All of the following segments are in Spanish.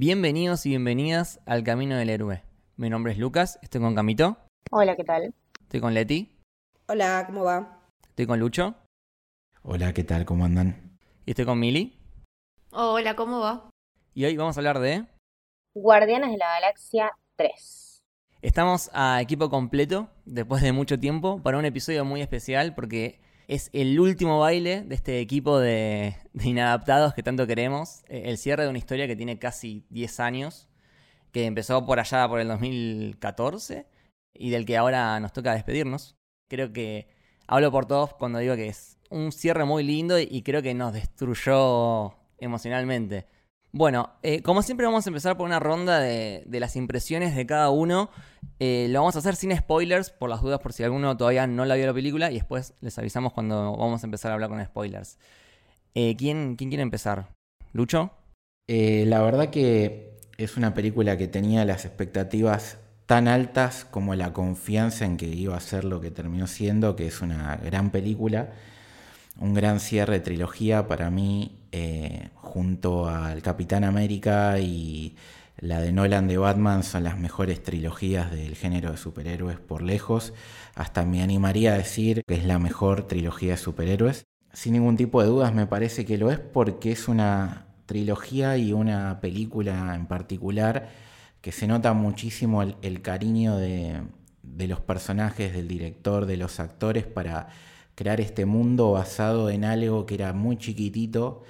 Bienvenidos y bienvenidas al Camino del Héroe. Mi nombre es Lucas, estoy con Camito. Hola, ¿qué tal? Estoy con Leti. Hola, ¿cómo va? Estoy con Lucho. Hola, ¿qué tal? ¿Cómo andan? Y estoy con Mili. Hola, ¿cómo va? Y hoy vamos a hablar de... Guardianes de la Galaxia 3. Estamos a equipo completo, después de mucho tiempo, para un episodio muy especial porque es el último baile de este equipo de, inadaptados que tanto queremos. Eh, el cierre de una historia que tiene casi 10 años, que empezó por allá por el 2014 y del que ahora nos toca despedirnos. Creo que hablo por todos cuando digo que es un cierre muy lindo y creo que nos destruyó emocionalmente. Bueno, eh, como siempre vamos a empezar por una ronda de, las impresiones de cada uno. Eh, lo vamos a hacer sin spoilers, por las dudas, por si alguno todavía no la vio la película, y después les avisamos cuando vamos a empezar a hablar con spoilers. Eh, ¿quién, ¿Quién quiere empezar? ¿Lucho? la verdad que es una película que tenía las expectativas tan altas como la confianza en que iba a ser lo que terminó siendo, que es una gran película un gran cierre de trilogía para mí, eh, junto al Capitán América y la de Nolan de Batman, son las mejores trilogías del género de superhéroes por lejos. Hasta me animaría a decir que es la mejor trilogía de superhéroes. Sin ningún tipo de dudas me parece que lo es porque es una trilogía y una película en particular que se nota muchísimo el, cariño de los personajes, del director, de los actores para crear este mundo basado en algo que era muy chiquitito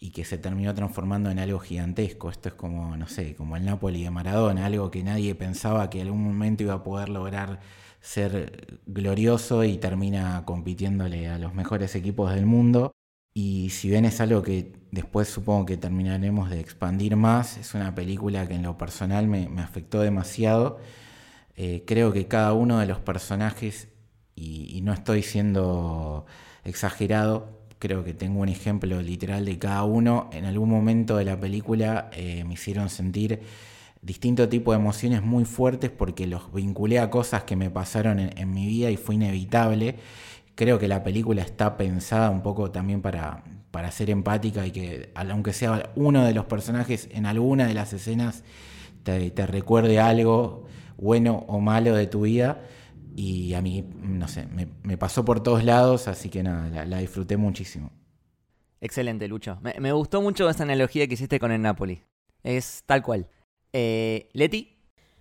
y que se terminó transformando en algo gigantesco. Esto es como, no sé, como el Napoli de Maradona, algo que nadie pensaba que en algún momento iba a poder lograr ser glorioso y termina compitiéndole a los mejores equipos del mundo. Y si bien es algo que después supongo que terminaremos de expandir más, es una película que en lo personal me, afectó demasiado. Eh, creo que cada uno de los personajes y, no estoy siendo exagerado, creo que tengo un ejemplo literal de cada uno. En algún momento de la película eh, me hicieron sentir distinto tipo de emociones muy fuertes porque los vinculé a cosas que me pasaron en, mi vida y fue inevitable. Creo que la película está pensada un poco también para, para ser empática y que aunque sea uno de los personajes en alguna de las escenas te, te recuerde algo bueno o malo de tu vida y a mí, no sé, me, pasó por todos lados, así que nada, la, disfruté muchísimo. Excelente, Lucho. Me, gustó mucho esa analogía que hiciste con el Napoli. Es tal cual. Eh, Leti.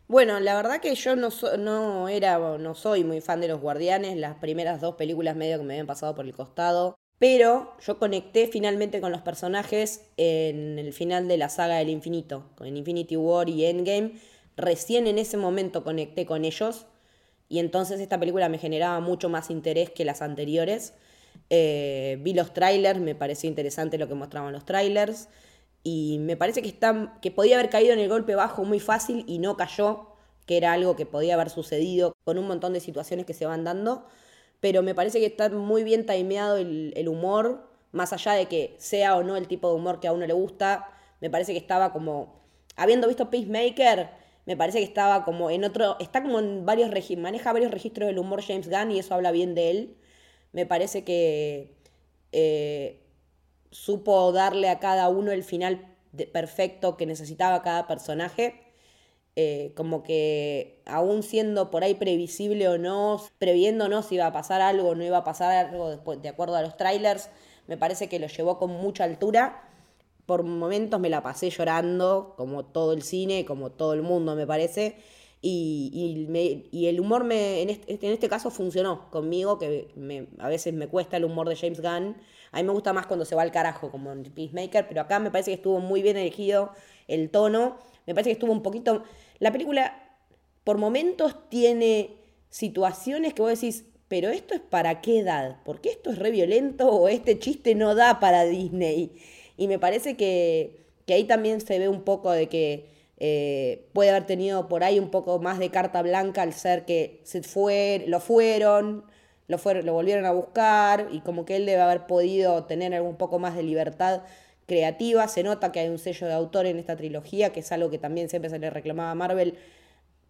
Bueno, la verdad que yo no, no era, no soy muy fan de los Guardianes. Las primeras dos películas medio que me habían pasado por el costado. Pero yo conecté finalmente con los personajes en el final de la saga del infinito, con Infinity War y Endgame. Recién en ese momento conecté con ellos y entonces esta película me generaba mucho más interés que las anteriores. Eh, vi los trailers, me pareció interesante lo que mostraban los trailers. Y me parece que, está, que podía haber caído en el golpe bajo muy fácil y no cayó, que era algo que podía haber sucedido con un montón de situaciones que se van dando, pero me parece que está muy bien timeado el, el humor, más allá de que sea o no el tipo de humor que a uno le gusta, me parece que estaba como, habiendo visto Peacemaker, me parece que estaba como en otro, está como en varios registros, maneja varios registros del humor James Gunn y eso habla bien de él. Me parece que eh, supo darle a cada uno el final perfecto que necesitaba cada personaje. Eh, como que aún siendo por ahí previsible o no, previéndonos si iba a pasar algo o no iba a pasar algo después, de acuerdo a los trailers, me parece que lo llevó con mucha altura por momentos me la pasé llorando, como todo el cine, como todo el mundo me parece. Y, y, el humor me, en, este, en este caso funcionó conmigo, que me, a veces me cuesta el humor de James Gunn. A mí me gusta más cuando se va al carajo, como en Peacemaker, pero acá me parece que estuvo muy bien elegido el tono. Me parece que estuvo un poquito... La película, por momentos, tiene situaciones que vos decís, pero esto es para qué edad, porque esto es re violento o este chiste no da para Disney. Y me parece que, que ahí también se ve un poco de que eh, puede haber tenido por ahí un poco más de carta blanca al ser que se fue, lo fueron, lo, fueron, lo volvieron a buscar y como que él debe haber podido tener un poco más de libertad creativa. Se nota que hay un sello de autor en esta trilogía, que es algo que también siempre se le reclamaba a Marvel.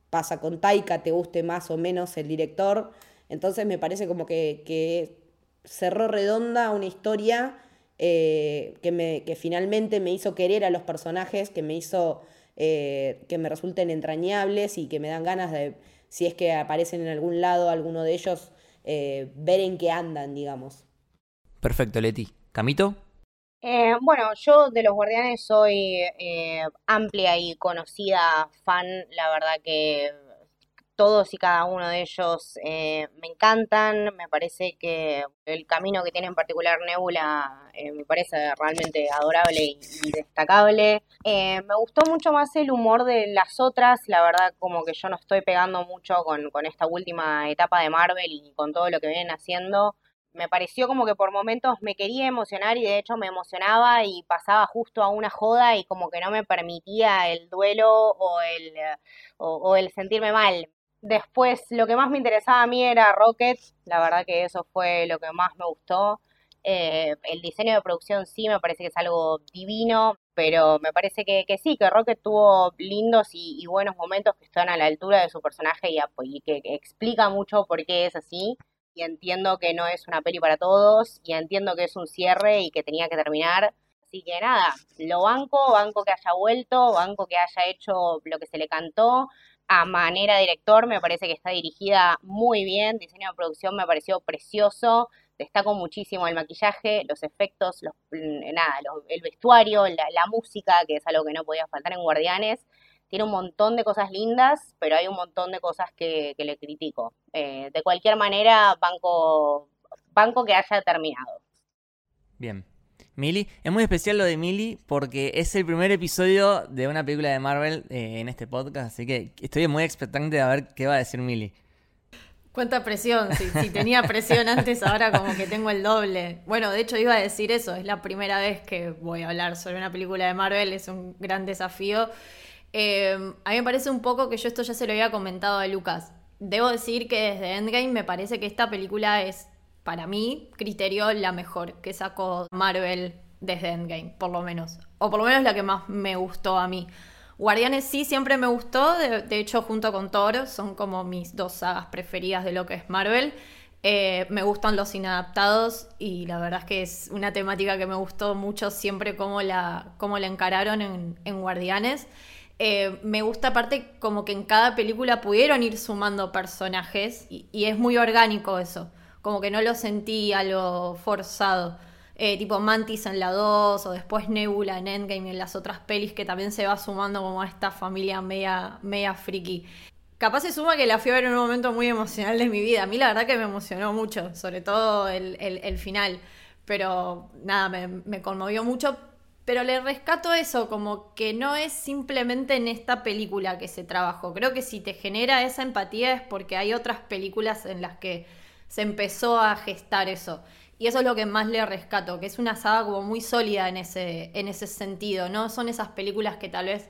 Pasa con Taika, te guste más o menos el director. Entonces me parece como que, cerró redonda una historia eh, que, me, que finalmente me hizo querer a los personajes, que me hizo eh, que me resulten entrañables y que me dan ganas de, si es que aparecen en algún lado alguno de ellos, eh, ver en qué andan, digamos. Perfecto, Leti. ¿Camito? Eh, bueno, yo de los Guardianes soy amplia y conocida fan, la verdad que todos y cada uno de ellos eh, me encantan, me parece que el camino que tiene en particular Nebula eh, me parece realmente adorable y, destacable. Eh, me gustó mucho más el humor de las otras, la verdad como que yo no estoy pegando mucho con, con esta última etapa de Marvel y con todo lo que vienen haciendo. Me pareció como que por momentos me quería emocionar y de hecho me emocionaba y pasaba justo a una joda y como que no me permitía el duelo o el, o el sentirme mal Después, lo que más me interesaba a mí era Rocket, la verdad que eso fue lo que más me gustó. Eh, el diseño de producción sí me parece que es algo divino, pero me parece que, sí, que Rocket tuvo lindos y, buenos momentos que están a la altura de su personaje y, que, explica mucho por qué es así. Y entiendo que no es una peli para todos, y entiendo que es un cierre y que tenía que terminar. Así que nada, lo banco, banco que haya vuelto, banco que haya hecho lo que se le cantó a manera director me parece que está dirigida muy bien, diseño de producción me pareció precioso, destaco muchísimo el maquillaje, los efectos, los, mm, nada, el vestuario, la, música, que es algo que no podía faltar en Guardianes. Tiene un montón de cosas lindas, pero hay un montón de cosas que, le critico. Eh, de cualquier manera, banco, banco que haya terminado. Bien, Mili. Es muy especial lo de Mili porque es el primer episodio de una película de Marvel eh, en este podcast, así que estoy muy expectante de ver qué va a decir Mili. Cuánta presión, si, tenía presión antes, ahora como que tengo el doble. Bueno, de hecho iba a decir eso, es la primera vez que voy a hablar sobre una película de Marvel, es un gran desafío. Eh, a mí me parece un poco que yo esto ya se lo había comentado a Lucas. Debo decir que desde Endgame me parece que esta película es para mí, criterio, la mejor que sacó Marvel desde Endgame, por lo menos. O por lo menos la que más me gustó a mí. Guardianes sí siempre me gustó, de, hecho junto con Thor son como mis dos sagas preferidas de lo que es Marvel. Eh, me gustan los inadaptados y la verdad es que es una temática que me gustó mucho siempre cómo la, cómo la encararon en, Guardianes. Eh, me gusta aparte como que en cada película pudieron ir sumando personajes y es muy orgánico eso como que no lo sentí a lo forzado. Eh, tipo Mantis en la 2 o después Nebula en Endgame y en las otras pelis que también se va sumando como a esta familia media, media friki. Capaz se suma que la fui a ver en un momento muy emocional de mi vida. A mí la verdad que me emocionó mucho, sobre todo el, final. Pero nada, me, me conmovió mucho. Pero le rescato eso, como que no es simplemente en esta película que se trabajó. Creo que si te genera esa empatía es porque hay otras películas en las que se empezó a gestar eso. Y eso es lo que más le rescato, que es una saga como muy sólida en ese, en ese sentido, ¿no? Son esas películas que tal vez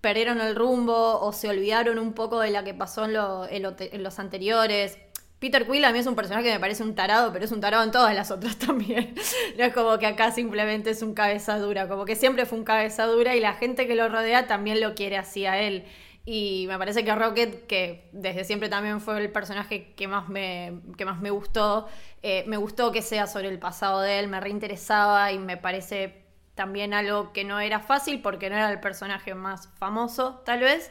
perdieron el rumbo o se olvidaron un poco de la que pasó en, en, los anteriores. Peter Quill a mí es un personaje que me parece un tarado, pero es un tarado en todas las otras también. no es como que acá simplemente es un cabeza dura, como que siempre fue un cabeza dura y la gente que lo rodea también lo quiere así a él. Y me parece que Rocket, que desde siempre también fue el personaje que más me, que más me gustó, eh, me gustó que sea sobre el pasado de él, me reinteresaba y me parece también algo que no era fácil porque no era el personaje más famoso, tal vez,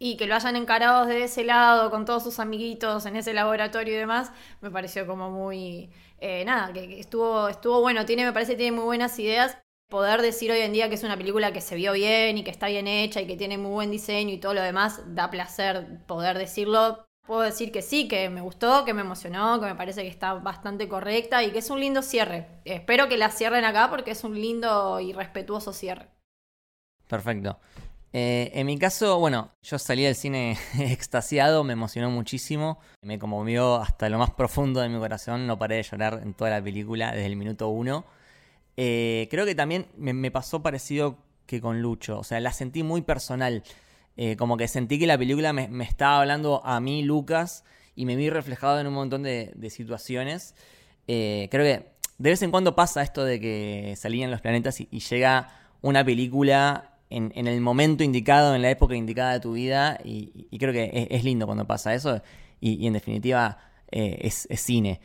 y que lo hayan encarado de ese lado, con todos sus amiguitos en ese laboratorio y demás, me pareció como muy... Eh, nada, que, estuvo, estuvo bueno, tiene, me parece que tiene muy buenas ideas poder decir hoy en día que es una película que se vio bien y que está bien hecha y que tiene muy buen diseño y todo lo demás, da placer poder decirlo. Puedo decir que sí, que me gustó, que me emocionó, que me parece que está bastante correcta y que es un lindo cierre. Espero que la cierren acá porque es un lindo y respetuoso cierre. Perfecto. Eh, en mi caso, bueno, yo salí del cine extasiado, me emocionó muchísimo, me conmovió hasta lo más profundo de mi corazón, no paré de llorar en toda la película desde el minuto uno. Eh, creo que también me, pasó parecido que con Lucho, o sea, la sentí muy personal, eh, como que sentí que la película me, estaba hablando a mí, Lucas, y me vi reflejado en un montón de, situaciones. creo que de vez en cuando pasa esto de que salían los planetas y llega una película en, el momento indicado, en la época indicada de tu vida, y, creo que es, lindo cuando pasa eso, y, en definitiva eh, es, cine.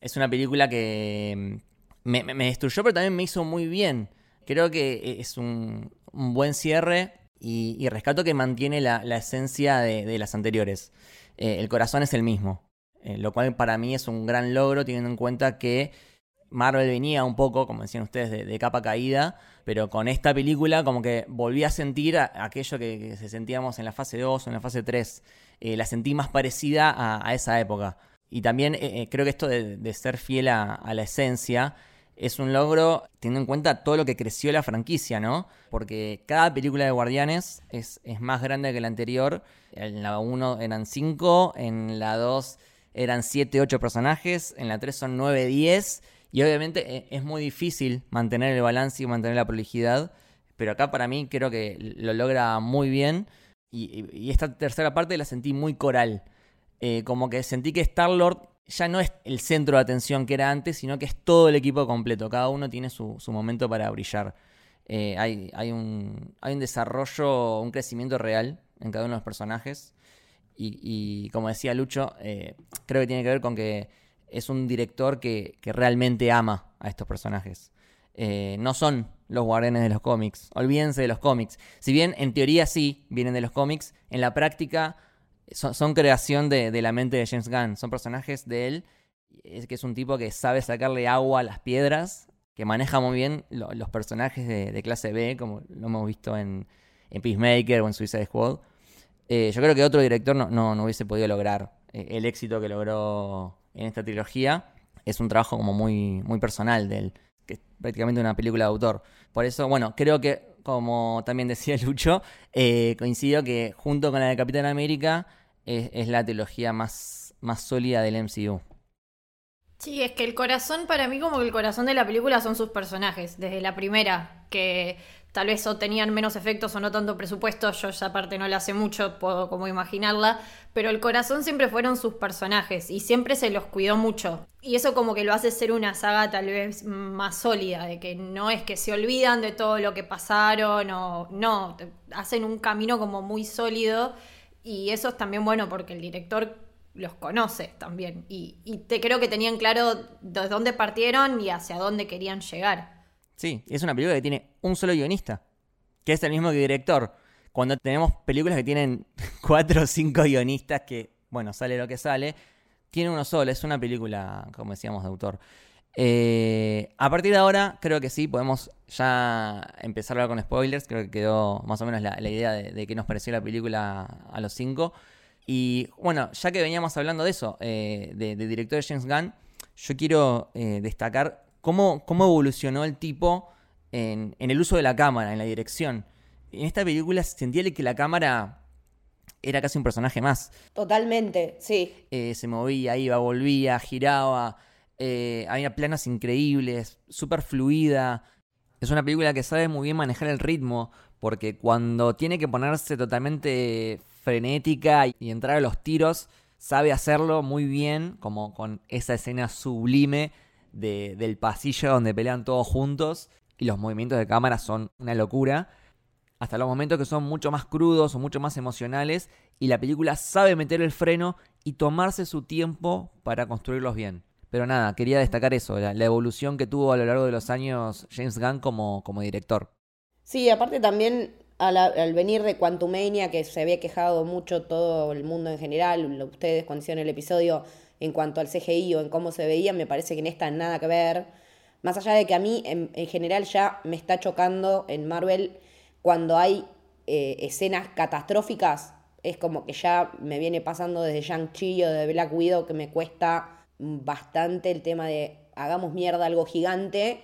Es una película que mm, me, destruyó, pero también me hizo muy bien. Creo que es un, buen cierre y, rescato que mantiene la, esencia de, las anteriores. Eh, el corazón es el mismo, eh, lo cual para mí es un gran logro teniendo en cuenta que Marvel venía un poco, como decían ustedes, de, capa caída, pero con esta película como que volví a sentir aquello que, se sentíamos en la fase 2 o en la fase 3. Eh, la sentí más parecida a, esa época. Y también eh, eh, creo que esto de, ser fiel a, la esencia es un logro teniendo en cuenta todo lo que creció la franquicia, ¿no? Porque cada película de Guardianes es, es más grande que la anterior. En la 1 eran 5, en la 2 eran 7, 8 personajes, en la 3 son 9, 10 y obviamente eh, es muy difícil mantener el balance y mantener la prolijidad, pero acá para mí creo que lo logra muy bien. Y, esta tercera parte la sentí muy coral. Eh, como que sentí que Star-Lord ya no es el centro de atención que era antes, sino que es todo el equipo completo. Cada uno tiene su, momento para brillar. Eh, hay, hay, un, hay un desarrollo, un crecimiento real en cada uno de los personajes. Y, como decía Lucho, creo que tiene que ver con que es un director que, realmente ama a estos personajes. Eh, no son los guardianes de los cómics. Olvídense de los cómics. Si bien en teoría sí vienen de los cómics, en la práctica son, creación de, la mente de James Gunn. Son personajes de él, es que es un tipo que sabe sacarle agua a las piedras, que maneja muy bien los personajes de, clase B, como lo hemos visto en, Peacemaker o en Suicide Squad. Eh, yo creo que otro director no, no, hubiese podido lograr eh, el éxito que logró en esta trilogía es un trabajo como muy, muy personal de él, que es prácticamente una película de autor. Por eso, bueno, creo que, como también decía Lucho, eh, coincido que junto con la de Capitán América es, la trilogía más, más sólida del MCU. Sí, es que el corazón, para mí, como que el corazón de la película son sus personajes, desde la primera, que tal vez o tenían menos efectos o no tanto presupuesto, yo esa parte no la sé mucho, puedo como imaginarla, pero el corazón siempre fueron sus personajes y siempre se los cuidó mucho. Y eso como que lo hace ser una saga tal vez más sólida, de que no es que se olvidan de todo lo que pasaron o no, hacen un camino como muy sólido y eso es también bueno porque el director los conoce también y, y te creo que tenían claro de dónde partieron y hacia dónde querían llegar. Sí, es una película que tiene un solo guionista, que es el mismo que director. Cuando tenemos películas que tienen cuatro o cinco guionistas, que, bueno, sale lo que sale, tiene uno solo, es una película, como decíamos, de autor. Eh, a partir de ahora, creo que sí, podemos ya empezar a hablar con spoilers. Creo que quedó más o menos la, idea de, qué nos pareció la película a los cinco. Y bueno, ya que veníamos hablando de eso, eh, de, director de James Gunn, yo quiero eh, destacar cómo, evolucionó el tipo en, el uso de la cámara, en la dirección. En esta película sentía que la cámara era casi un personaje más. Totalmente, sí. Eh, se movía, iba, volvía, giraba. Eh, había planas increíbles, súper fluida. Es una película que sabe muy bien manejar el ritmo, porque cuando tiene que ponerse totalmente frenética y entrar a los tiros, sabe hacerlo muy bien, como con esa escena sublime del pasillo donde pelean todos juntos y los movimientos de cámara son una locura. Hasta los momentos que son mucho más crudos o mucho más emocionales y la película sabe meter el freno y tomarse su tiempo para construirlos bien. Pero nada, quería destacar eso, la, evolución que tuvo a lo largo de los años James Gunn como, como director. Sí, aparte también al, al, venir de Quantumania, que se había quejado mucho todo el mundo en general, ustedes cuando hicieron el episodio en cuanto al CGI o en cómo se veía, me parece que en esta nada que ver. Más allá de que a mí en, general ya me está chocando en Marvel cuando hay eh, escenas catastróficas, es como que ya me viene pasando desde Shang-Chi o de Black Widow que me cuesta bastante el tema de hagamos mierda algo gigante,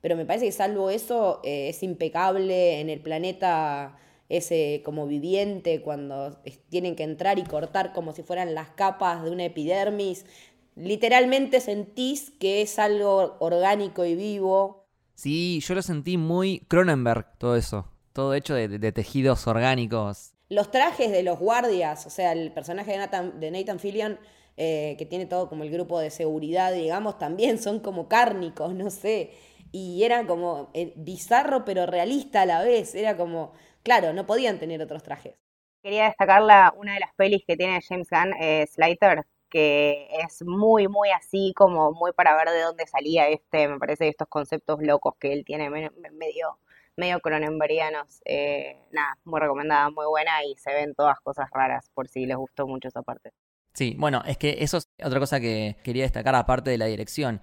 pero me parece que salvo eso eh, es impecable en el planeta ese como viviente cuando tienen que entrar y cortar como si fueran las capas de una epidermis. Literalmente sentís que es algo orgánico y vivo. Sí, yo lo sentí muy Cronenberg, todo eso. Todo hecho de, tejidos orgánicos. Los trajes de los guardias, o sea, el personaje de Nathan, de Nathan Fillion, eh, que tiene todo como el grupo de seguridad, digamos, también son como cárnicos, no sé. Y era como eh, bizarro pero realista a la vez. Era como, claro, no podían tener otros trajes. Quería destacar la, una de las pelis que tiene James Gunn, eh, Slater, que es muy, muy así, como muy para ver de dónde salía este, me parece, estos conceptos locos que él tiene medio, medio cronenberianos. Eh, nada, muy recomendada, muy buena y se ven todas cosas raras por si les gustó mucho esa parte. Sí, bueno, es que eso es otra cosa que quería destacar aparte de la dirección.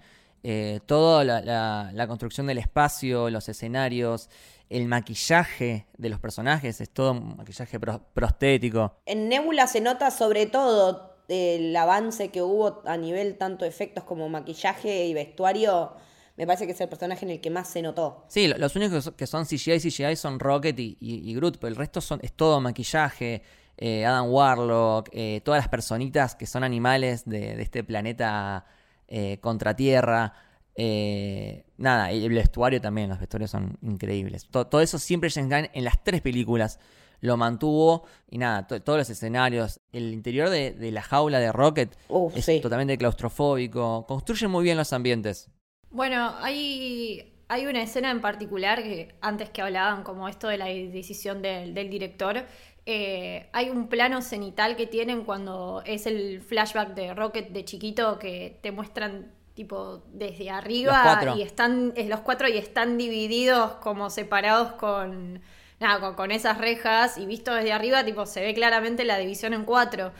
Eh, toda la, construcción del espacio, los escenarios, el maquillaje de los personajes, es todo maquillaje prostético. En Nebula se nota sobre todo el avance que hubo a nivel tanto efectos como maquillaje y vestuario. Me parece que es el personaje en el que más se notó. Sí, los únicos que son CGI y CGI son Rocket y, Groot, pero el resto son, es todo maquillaje. Eh, Adam Warlock, eh, todas las personitas que son animales de, este planeta eh, contra tierra. Nada, y el vestuario también, los vestuarios son increíbles. Todo, eso siempre James Gunn en las tres películas lo mantuvo. Y nada, todos los escenarios. El interior de, la jaula de Rocket es totalmente claustrofóbico. Construye muy bien los ambientes. Bueno, hay, hay una escena en particular que antes que hablaban como esto de la decisión del, director. Eh, hay un plano cenital que tienen cuando es el flashback de Rocket de chiquito que te muestran tipo desde arriba y están los cuatro y están divididos como separados con nada, con, esas rejas y visto desde arriba, tipo, se ve claramente la división en cuatro.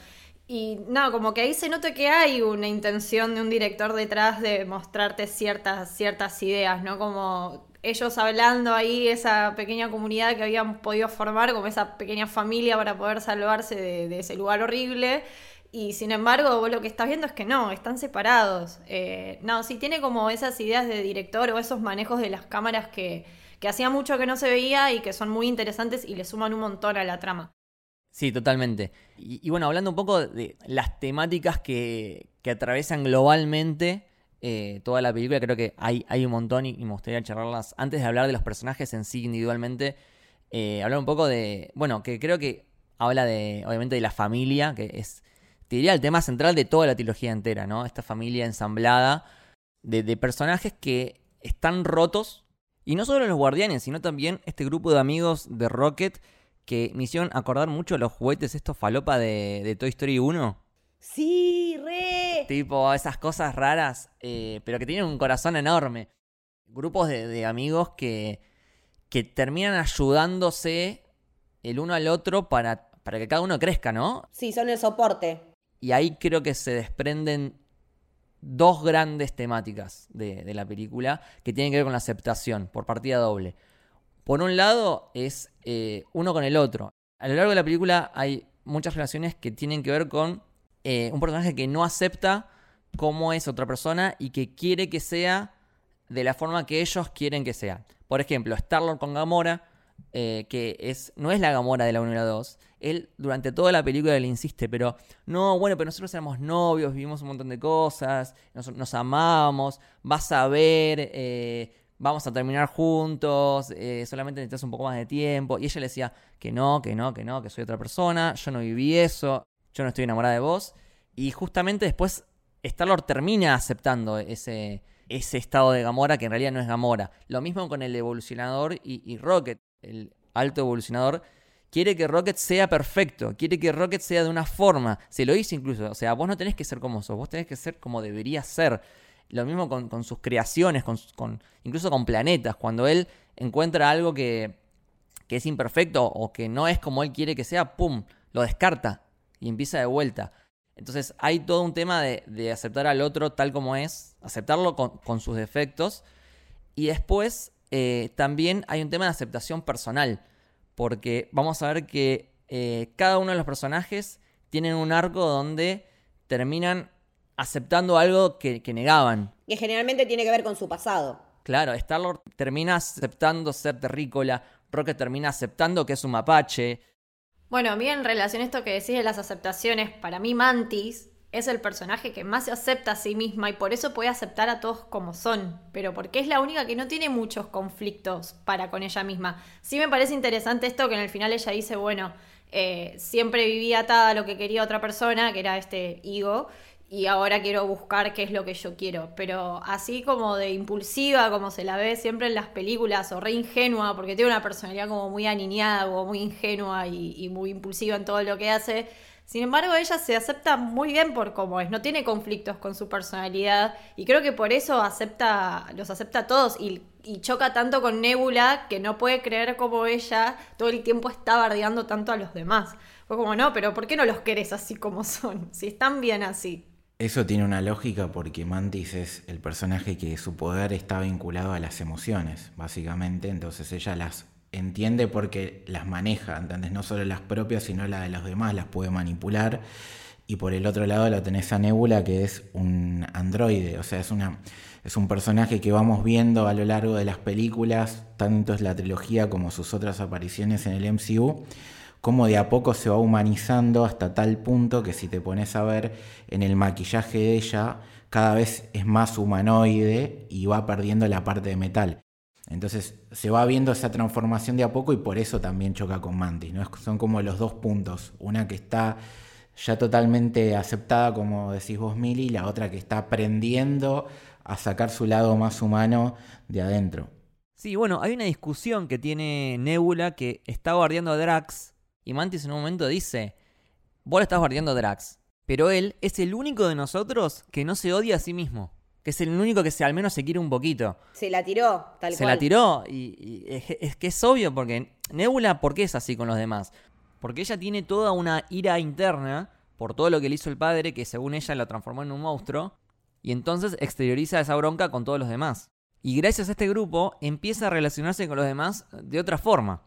Y nada, como que ahí se nota que hay una intención de un director detrás de mostrarte ciertas, ciertas ideas, ¿no? Como ellos hablando ahí, esa pequeña comunidad que habían podido formar, como esa pequeña familia para poder salvarse de, ese lugar horrible. Y sin embargo, vos lo que estás viendo es que no, están separados. Eh, no, sí tiene como esas ideas de director o esos manejos de las cámaras que, que hacía mucho que no se veía y que son muy interesantes y le suman un montón a la trama. Sí, totalmente. Y, bueno, hablando un poco de las temáticas que, que atravesan globalmente eh, toda la película, creo que hay, hay un montón y, me gustaría charlarlas antes de hablar de los personajes en sí individualmente. Eh, hablar un poco de, bueno, que creo que habla de, obviamente, de la familia, que es, te diría, el tema central de toda la trilogía entera, ¿no? Esta familia ensamblada de, de personajes que están rotos y no solo los guardianes, sino también este grupo de amigos de Rocket que me hicieron acordar mucho los juguetes estos falopa de, Toy Story 1. Sí, re. Tipo, esas cosas raras, eh, pero que tienen un corazón enorme. Grupos de, amigos que, que terminan ayudándose el uno al otro para, para que cada uno crezca, ¿no? Sí, son el soporte. Y ahí creo que se desprenden dos grandes temáticas de, la película que tienen que ver con la aceptación por partida doble. Por un lado es eh, uno con el otro. A lo largo de la película hay muchas relaciones que tienen que ver con eh, un personaje que no acepta cómo es otra persona y que quiere que sea de la forma que ellos quieren que sea. Por ejemplo, Star-Lord con Gamora eh, que es, no es la Gamora de la 1 y la 2. Él durante toda la película le insiste, pero no, bueno, pero nosotros éramos novios, vivimos un montón de cosas, nos, amamos, vas a ver, eh, vamos a terminar juntos, eh, solamente necesitas un poco más de tiempo. Y ella le decía que no, que no, que no, que soy otra persona, yo no viví eso, yo no estoy enamorada de vos. Y justamente después Star-Lord termina aceptando ese, ese estado de Gamora que en realidad no es Gamora. Lo mismo con el evolucionador y Rocket el alto evolucionador, quiere que Rocket sea perfecto, quiere que Rocket sea de una forma. Se lo dice incluso, o sea, vos no tenés que ser como sos, vos tenés que ser como debería ser. Lo mismo con, sus creaciones, con, incluso con planetas, cuando él encuentra algo que, es imperfecto o que no es como él quiere que sea, ¡pum!, lo descarta y empieza de vuelta. Entonces hay todo un tema de, aceptar al otro tal como es, aceptarlo con sus defectos y después eh, también hay un tema de aceptación personal, porque vamos a ver que eh, cada uno de los personajes tienen un arco donde terminan aceptando algo que, negaban. Que generalmente tiene que ver con su pasado. Claro, Star-Lord termina aceptando ser terrícola, Rocket termina aceptando que es un mapache. Bueno, a mí en relación a esto que decís de las aceptaciones, para mí Mantis es el personaje que más se acepta a sí misma y por eso puede aceptar a todos como son, pero porque es la única que no tiene muchos conflictos para con ella misma. Sí me parece interesante esto que en el final ella dice, bueno, eh, siempre vivía atada a lo que quería otra persona, que era este Igo, y ahora quiero buscar qué es lo que yo quiero. Pero así como de impulsiva, como se la ve siempre en las películas, o re ingenua, porque tiene una personalidad como muy aniñada, o muy ingenua y muy impulsiva en todo lo que hace. Sin embargo, ella se acepta muy bien por cómo es, no tiene conflictos con su personalidad y creo que por eso acepta, los acepta a todos y, y choca tanto con Nebula que no puede creer como ella todo el tiempo está bardeando tanto a los demás. Fue como, no, pero ¿por qué no los querés así como son? Si están bien así. Eso tiene una lógica porque Mantis es el personaje que su poder está vinculado a las emociones, básicamente, entonces ella las entiende porque las maneja, ¿entendés? No solo las propias, sino las de los demás, las puede manipular. Y por el otro lado la tenés a Nebula, que es un androide, o sea, es, una, es un personaje que vamos viendo a lo largo de las películas, tanto es la trilogía como sus otras apariciones en el MCU, como de a poco se va humanizando hasta tal punto que si te pones a ver en el maquillaje de ella, cada vez es más humanoide y va perdiendo la parte de metal. Entonces se va viendo esa transformación de a poco y por eso también choca con Mantis. ¿no? Son como los dos puntos. Una que está ya totalmente aceptada, como decís vos, Mili, y la otra que está aprendiendo a sacar su lado más humano de adentro. Sí, bueno, hay una discusión que tiene Nebula que está guardiando a Drax y Mantis en un momento dice, vos le estás guardiando a Drax, pero él es el único de nosotros que no se odia a sí mismo que es el único que se, al menos se quiere un poquito. Se la tiró, tal se la tiró, y, es, que es obvio, porque Nebula, ¿por qué es así con los demás? Porque ella tiene toda una ira interna por todo lo que le hizo el padre, que según ella lo transformó en un monstruo, y entonces exterioriza esa bronca con todos los demás. Y gracias a este grupo empieza a relacionarse con los demás de otra forma.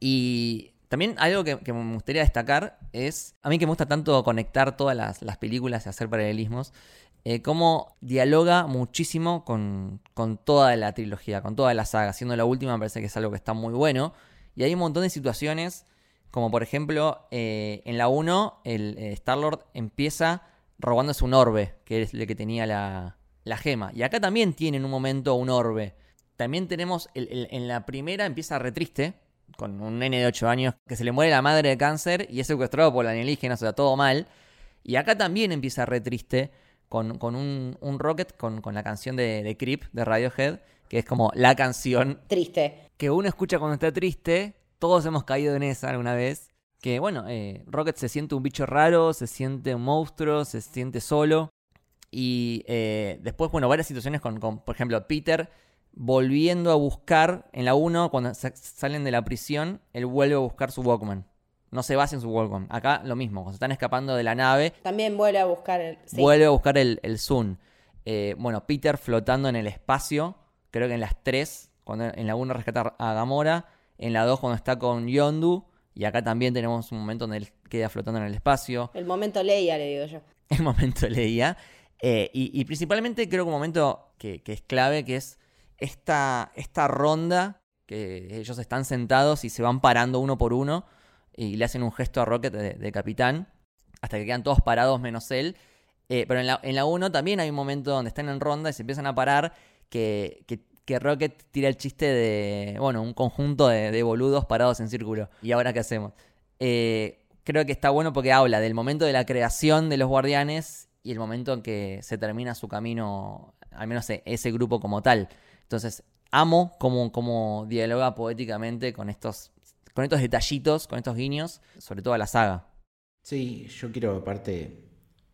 Y también algo que, me gustaría destacar es, a mí que me gusta tanto conectar todas las, las películas y hacer paralelismos, eh, cómo dialoga muchísimo con, toda la trilogía, con toda la saga. Siendo la última, me parece que es algo que está muy bueno. Y hay un montón de situaciones, como por ejemplo, eh, en la 1, el eh, Star-Lord empieza robándose un orbe, que es el que tenía la, gema. Y acá también tienen un momento un orbe. También tenemos, en la primera empieza re triste, con un nene de 8 años que se le muere la madre de cáncer y es secuestrado por la alienígena, o sea, todo mal. Y acá también empieza re triste con, un, Rocket, con, la canción de, de Creep de Radiohead, que es como la canción. Triste. Que uno escucha cuando está triste. Todos hemos caído en esa alguna vez. Que bueno, eh, Rocket se siente un bicho raro, se siente un monstruo, se siente solo. Y eh, después, bueno, varias situaciones con, con, por ejemplo, Peter volviendo a buscar en la 1, cuando salen de la prisión, él vuelve a buscar su Walkman no se basa en su Walkman. Acá lo mismo, cuando se están escapando de la nave. También vuelve a buscar el. Vuelve a buscar el, el Zoom. Eh, bueno, Peter flotando en el espacio. Creo que en las 3, cuando en la 1 rescata a Gamora. En la 2, cuando está con Yondu. Y acá también tenemos un momento donde él queda flotando en el espacio. El momento Leia, le digo yo. El momento Leia. Eh, y, principalmente creo que un momento que, es clave, que es esta, esta ronda que ellos están sentados y se van parando uno por uno y le hacen un gesto a Rocket de, capitán, hasta que quedan todos parados menos él. Eh, pero en la, en 1 también hay un momento donde están en ronda y se empiezan a parar que, que, Rocket tira el chiste de, bueno, un conjunto de, boludos parados en círculo. ¿Y ahora qué hacemos? Eh, creo que está bueno porque habla del momento de la creación de los guardianes y el momento en que se termina su camino, al menos e, ese grupo como tal. Entonces, amo cómo, cómo dialoga poéticamente con estos con estos detallitos, con estos guiños, sobre todo a la saga. Sí, yo quiero, aparte,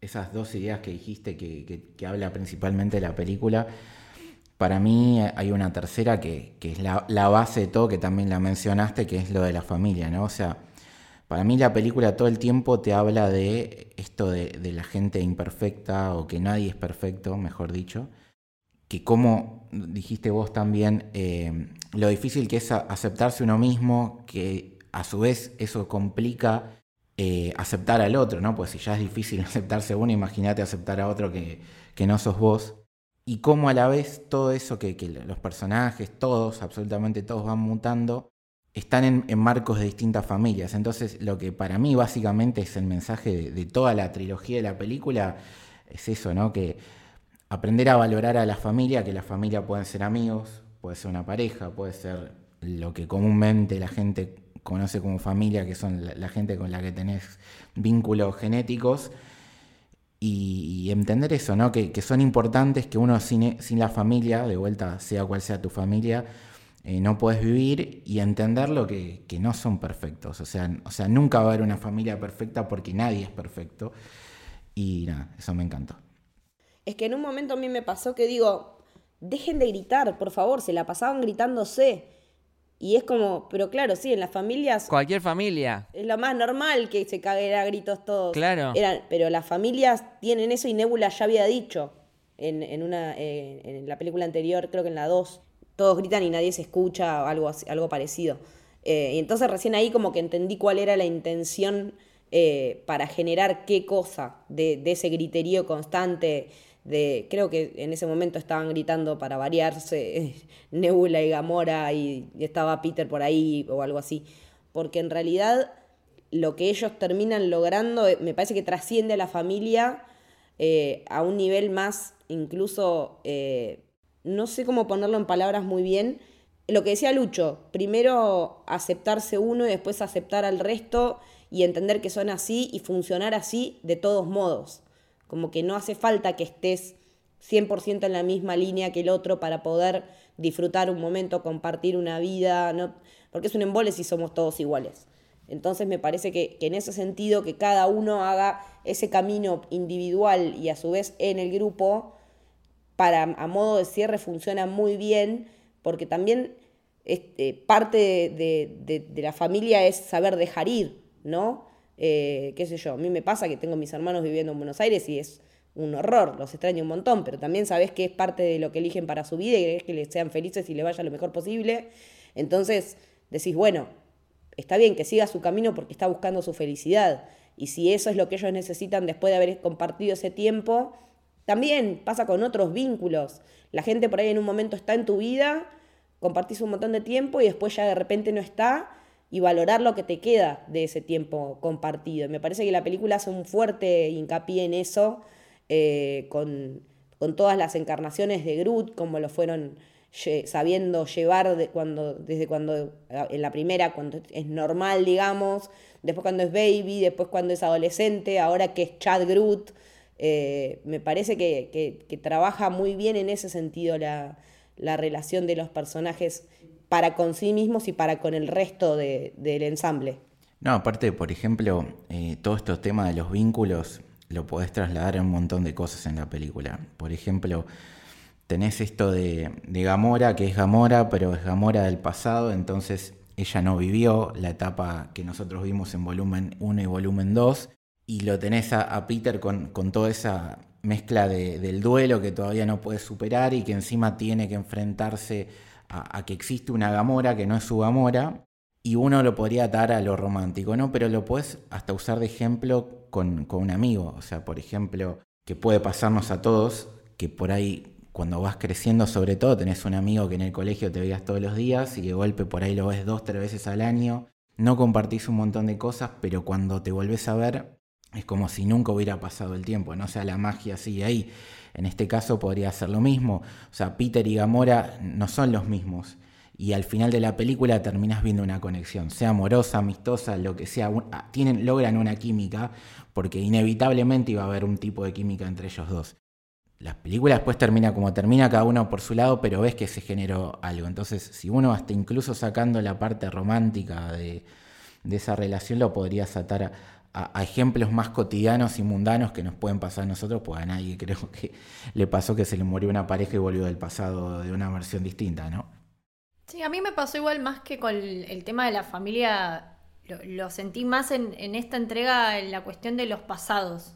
esas dos ideas que dijiste que, habla principalmente de la película. Para mí hay una tercera que, es la, base de todo, que también la mencionaste, que es lo de la familia, ¿no? O sea, para mí la película todo el tiempo te habla de esto de, de la gente imperfecta o que nadie es perfecto, mejor dicho, que como dijiste vos también, eh, lo difícil que es aceptarse uno mismo, que a su vez eso complica eh, aceptar al otro, ¿no? Pues si ya es difícil aceptarse uno, imagínate aceptar a otro que, no sos vos. Y cómo a la vez todo eso que, que, los personajes, todos, absolutamente todos van mutando, están en, marcos de distintas familias. Entonces, lo que para mí básicamente es el mensaje de, de, toda la trilogía de la película es eso, ¿no? Que aprender a valorar a la familia, que la familia pueden ser amigos, puede ser una pareja, puede ser lo que comúnmente la gente conoce como familia, que son la, gente con la que tenés vínculos genéticos, y, entender eso, ¿no? Que, son importantes, que uno sin, sin, la familia, de vuelta, sea cual sea tu familia, eh, no puedes vivir y entenderlo que, que no son perfectos. O sea, o sea, nunca va a haber una familia perfecta porque nadie es perfecto. Y nada, eso me encantó. Es que en un momento a mí me pasó que digo, dejen de gritar, por favor, se la pasaban gritándose. Y es como, pero claro, sí, en las familias. Cualquier familia. Es lo más normal que se caguen a gritos todos. Claro. pero las familias tienen eso y Nebula ya había dicho en, en una, eh, en la película anterior, creo que en la 2, todos gritan y nadie se escucha o algo, algo parecido. Eh, y entonces recién ahí como que entendí cuál era la intención eh, para generar qué cosa de, de ese griterío constante creo que en ese momento estaban gritando para variarse Nebula y Gamora y, estaba Peter por ahí o algo así, porque en realidad lo que ellos terminan logrando eh, me parece que trasciende a la familia eh, a un nivel más incluso, eh, no sé cómo ponerlo en palabras muy bien, lo que decía Lucho, primero aceptarse uno y después aceptar al resto y entender que son así y funcionar así de todos modos. Como que no hace falta que estés 100% en la misma línea que el otro para poder disfrutar un momento, compartir una vida, no, porque es un embole si somos todos iguales. Entonces me parece que, en ese sentido que cada uno haga ese camino individual y a su vez en el grupo, para a modo de cierre funciona muy bien, porque también este, parte de, de, la familia es saber dejar ir, ¿no? Eh, qué sé yo, a mí me pasa que tengo mis hermanos viviendo en Buenos Aires y es un horror, los extraño un montón, pero también sabes que es parte de lo que eligen para su vida y querés que les sean felices y le vaya lo mejor posible. Entonces decís, bueno, está bien que siga su camino porque está buscando su felicidad. Y si eso es lo que ellos necesitan después de haber compartido ese tiempo, también pasa con otros vínculos. La gente por ahí en un momento está en tu vida, compartís un montón de tiempo y después ya de repente no está y valorar lo que te queda de ese tiempo compartido. Me parece que la película hace un fuerte hincapié en eso, eh, con, todas las encarnaciones de Groot, como lo fueron sabiendo llevar de cuando, desde cuando en la primera, cuando es normal, digamos, después cuando es baby, después cuando es adolescente, ahora que es Chad Groot. Eh, me parece que, trabaja muy bien en ese sentido la, la relación de los personajes para con sí mismos y para con el resto del ensamble. No, aparte, por ejemplo, eh, todo estos temas de los vínculos lo podés trasladar a un montón de cosas en la película. Por ejemplo, tenés esto de, de Gamora, que es Gamora, pero es Gamora del pasado, entonces ella no vivió la etapa que nosotros vimos en volumen 1 y volumen 2, y lo tenés a, Peter con, con, toda esa mezcla del duelo que todavía no puede superar y que encima tiene que enfrentarse a, que existe una Gamora que no es su Gamora, y uno lo podría atar a lo romántico, ¿no? Pero lo puedes hasta usar de ejemplo con, un amigo, o sea, por ejemplo, que puede pasarnos a todos, que por ahí cuando vas creciendo, sobre todo, tenés un amigo que en el colegio te veías todos los días y de golpe por ahí lo ves dos, tres veces al año. No compartís un montón de cosas, pero cuando te volvés a ver, es como si nunca hubiera pasado el tiempo, ¿no? O sea, la magia sigue ahí. En este caso podría ser lo mismo. O sea, Peter y Gamora no son los mismos. Y al final de la película terminas viendo una conexión, sea amorosa, amistosa, lo que sea, ah, tienen, logran una química, porque inevitablemente iba a haber un tipo de química entre ellos dos. La película después termina como termina cada uno por su lado, pero ves que se generó algo. Entonces, si uno hasta incluso sacando la parte romántica de, de esa relación, lo podrías atar a, a, ejemplos más cotidianos y mundanos que nos pueden pasar a nosotros, pues a nadie creo que le pasó que se le murió una pareja y volvió del pasado de una versión distinta, ¿no? Sí, a mí me pasó igual más que con el, tema de la familia, lo, sentí más en, en, esta entrega en la cuestión de los pasados,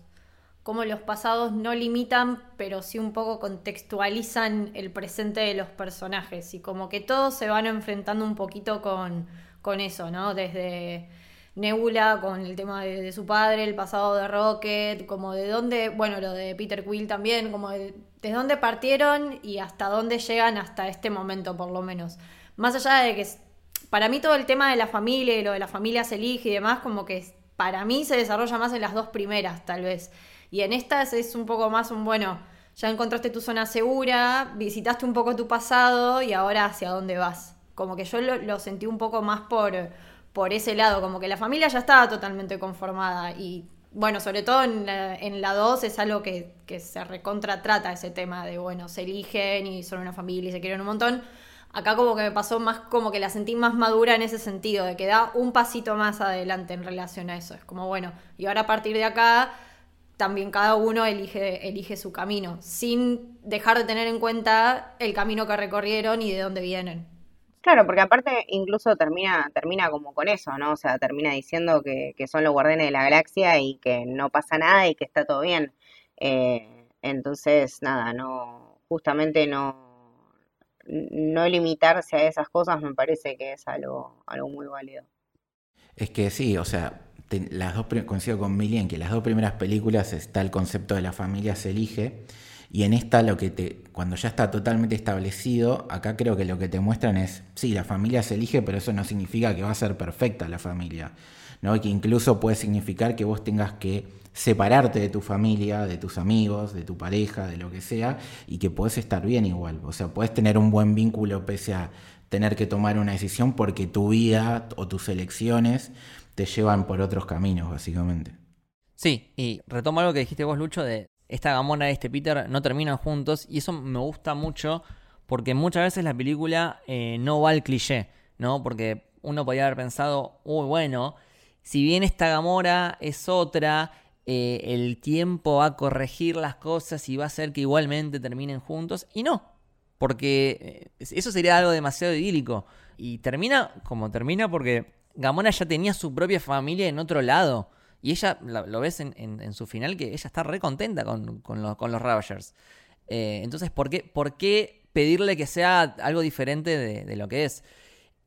cómo los pasados no limitan, pero sí un poco contextualizan el presente de los personajes y como que todos se van enfrentando un poquito con, con eso, ¿no? Desde Nebula con el tema de, su padre, el pasado de Rocket, como de dónde, bueno, lo de Peter Quill también, como de, dónde partieron y hasta dónde llegan hasta este momento por lo menos. Más allá de que para mí todo el tema de la familia y lo de la familia se elige y demás, como que para mí se desarrolla más en las dos primeras, tal vez. Y en estas es un poco más un, bueno, ya encontraste tu zona segura, visitaste un poco tu pasado y ahora hacia dónde vas. Como que yo lo, sentí un poco más por, por ese lado, como que la familia ya estaba totalmente conformada y bueno, sobre todo en la, en 2 es algo que, que se recontratrata ese tema de, bueno, se eligen y son una familia y se quieren un montón. Acá como que me pasó más como que la sentí más madura en ese sentido, de que da un pasito más adelante en relación a eso. Es como, bueno, y ahora a partir de acá también cada uno elige, elige su camino, sin dejar de tener en cuenta el camino que recorrieron y de dónde vienen. Claro, porque aparte incluso termina, termina como con eso, ¿no? O sea, termina diciendo que, son los guardianes de la galaxia y que no pasa nada y que está todo bien. Eh, entonces, nada, no, justamente no, no limitarse a esas cosas me parece que es algo, algo muy válido. Es que sí, o sea, las dos coincido con Milly en que las dos primeras películas está el concepto de la familia se elige y en esta lo que te cuando ya está totalmente establecido, acá creo que lo que te muestran es sí, la familia se elige, pero eso no significa que va a ser perfecta la familia, ¿no? Que incluso puede significar que vos tengas que separarte de tu familia, de tus amigos, de tu pareja, de lo que sea, y que puedes estar bien igual. O sea, puedes tener un buen vínculo pese a tener que tomar una decisión porque tu vida o tus elecciones te llevan por otros caminos, básicamente. Sí, y retomo algo que dijiste vos, Lucho, de esta Gamona y este Peter no terminan juntos, y eso me gusta mucho porque muchas veces la película eh, no va al cliché, ¿no? Porque uno podría haber pensado, uy, bueno, si bien esta Gamora es otra, eh, el tiempo va a corregir las cosas y va a hacer que igualmente terminen juntos, y no, porque eh, eso sería algo demasiado idílico. Y termina como termina porque Gamora ya tenía su propia familia en otro lado. Y ella, lo, ves en, su final, que ella está re contenta con, los Ravagers. Eh, entonces, ¿por qué, ¿por qué pedirle que sea algo diferente de, lo que es?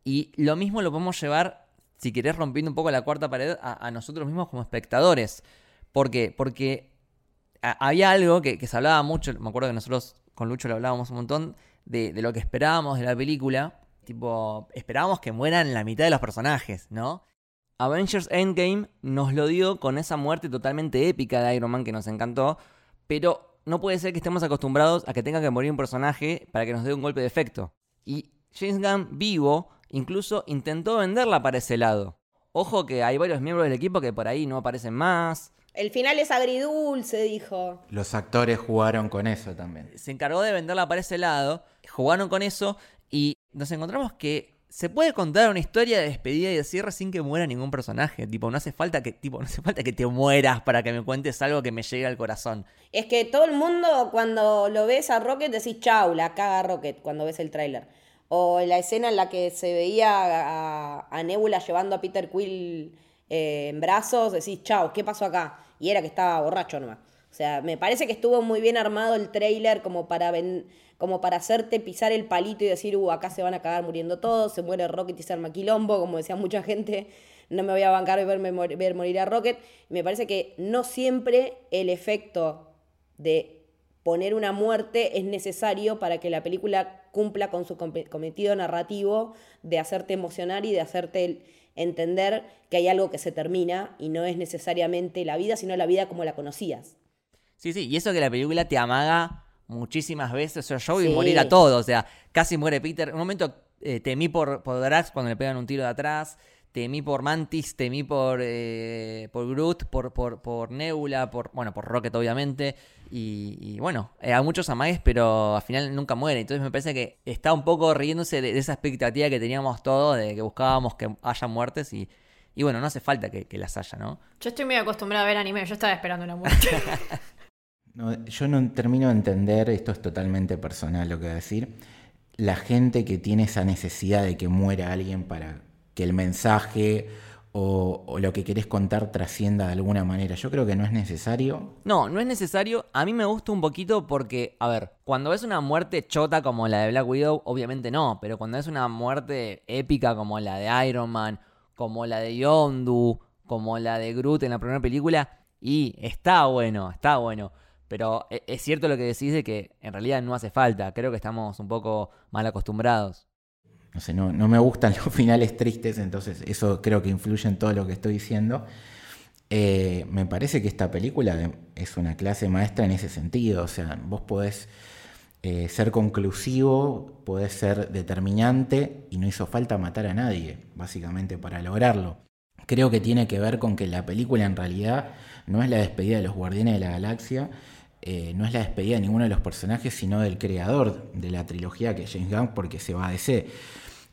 Y lo mismo lo podemos llevar, si querés, rompiendo un poco la cuarta pared, a, nosotros mismos como espectadores. ¿Por qué? Porque había algo que, que, se hablaba mucho, me acuerdo que nosotros con Lucho lo hablábamos un montón, de, de lo que esperábamos de la película Tipo, esperábamos que mueran la mitad de los personajes, ¿no? Avengers Endgame nos lo dio con esa muerte totalmente épica de Iron Man que nos encantó, pero no puede ser que estemos acostumbrados a que tenga que morir un personaje para que nos dé un golpe de efecto. Y James Gunn vivo incluso intentó venderla para ese lado. Ojo que hay varios miembros del equipo que por ahí no aparecen más. El final es agridulce, dijo. Los actores jugaron con eso también. Se encargó de venderla para ese lado, jugaron con eso y nos encontramos que se puede contar una historia de despedida y de cierre sin que muera ningún personaje. Tipo, no hace falta que, tipo, no hace falta que te mueras para que me cuentes algo que me llegue al corazón. Es que todo el mundo, cuando lo ves a Rocket, decís chau, la caga Rocket cuando ves el tráiler. O la escena en la que se veía a, Nebula llevando a Peter Quill eh, en brazos, decís chau, ¿qué pasó acá? Y era que estaba borracho nomás. O sea, me parece que estuvo muy bien armado el tráiler como para como para hacerte pisar el palito y decir, uh, acá se van a cagar muriendo todos, se muere Rocket y se arma quilombo, como decía mucha gente, no me voy a bancar y verme ver morir a Rocket. Me parece que no siempre el efecto de poner una muerte es necesario para que la película cumpla con su cometido narrativo de hacerte emocionar y de hacerte entender que hay algo que se termina y no es necesariamente la vida, sino la vida como la conocías. Sí, sí, y eso que la película te amaga muchísimas veces. O sea, yo vi morir a todos. O sea, casi muere Peter. En un momento eh, temí por, por Drax cuando le pegan un tiro de atrás. Temí por Mantis, temí por, eh, por Groot, por, por, por Nebula, por, bueno, por Rocket obviamente. Y, bueno, eh, a muchos amagues, pero al final nunca muere. Entonces me parece que está un poco riéndose de, esa expectativa que teníamos todos, de que buscábamos que haya muertes y, y bueno, no hace falta que, que, las haya, ¿no? Yo estoy muy acostumbrada a ver anime, yo estaba esperando una muerte. yo no termino de entender, esto es totalmente personal lo que voy a decir, la gente que tiene esa necesidad de que muera alguien para que el mensaje o, lo que querés contar trascienda de alguna manera. Yo creo que no es necesario. No, no es necesario. A mí me gusta un poquito porque, a ver, cuando ves una muerte chota como la de Black Widow, obviamente no, pero cuando es una muerte épica como la de Iron Man, como la de Yondu, como la de Groot en la primera película, y está bueno, está bueno. Pero e, es cierto lo que decís de que en realidad no hace falta. Creo que estamos un poco mal acostumbrados. no sé, no, no me gustan los finales tristes, entonces eso creo que influye en todo lo que estoy diciendo. Eh, me parece que esta película es una clase maestra en ese sentido, o sea, vos podés eh, ser conclusivo, podés ser determinante y no hizo falta matar a nadie, básicamente, para lograrlo. Creo que tiene que ver con que la película en realidad no es la despedida de los Guardianes de la Galaxia, eh, no es la despedida de ninguno de los personajes, sino del creador de la trilogía que es James Gunn, porque se va a DC.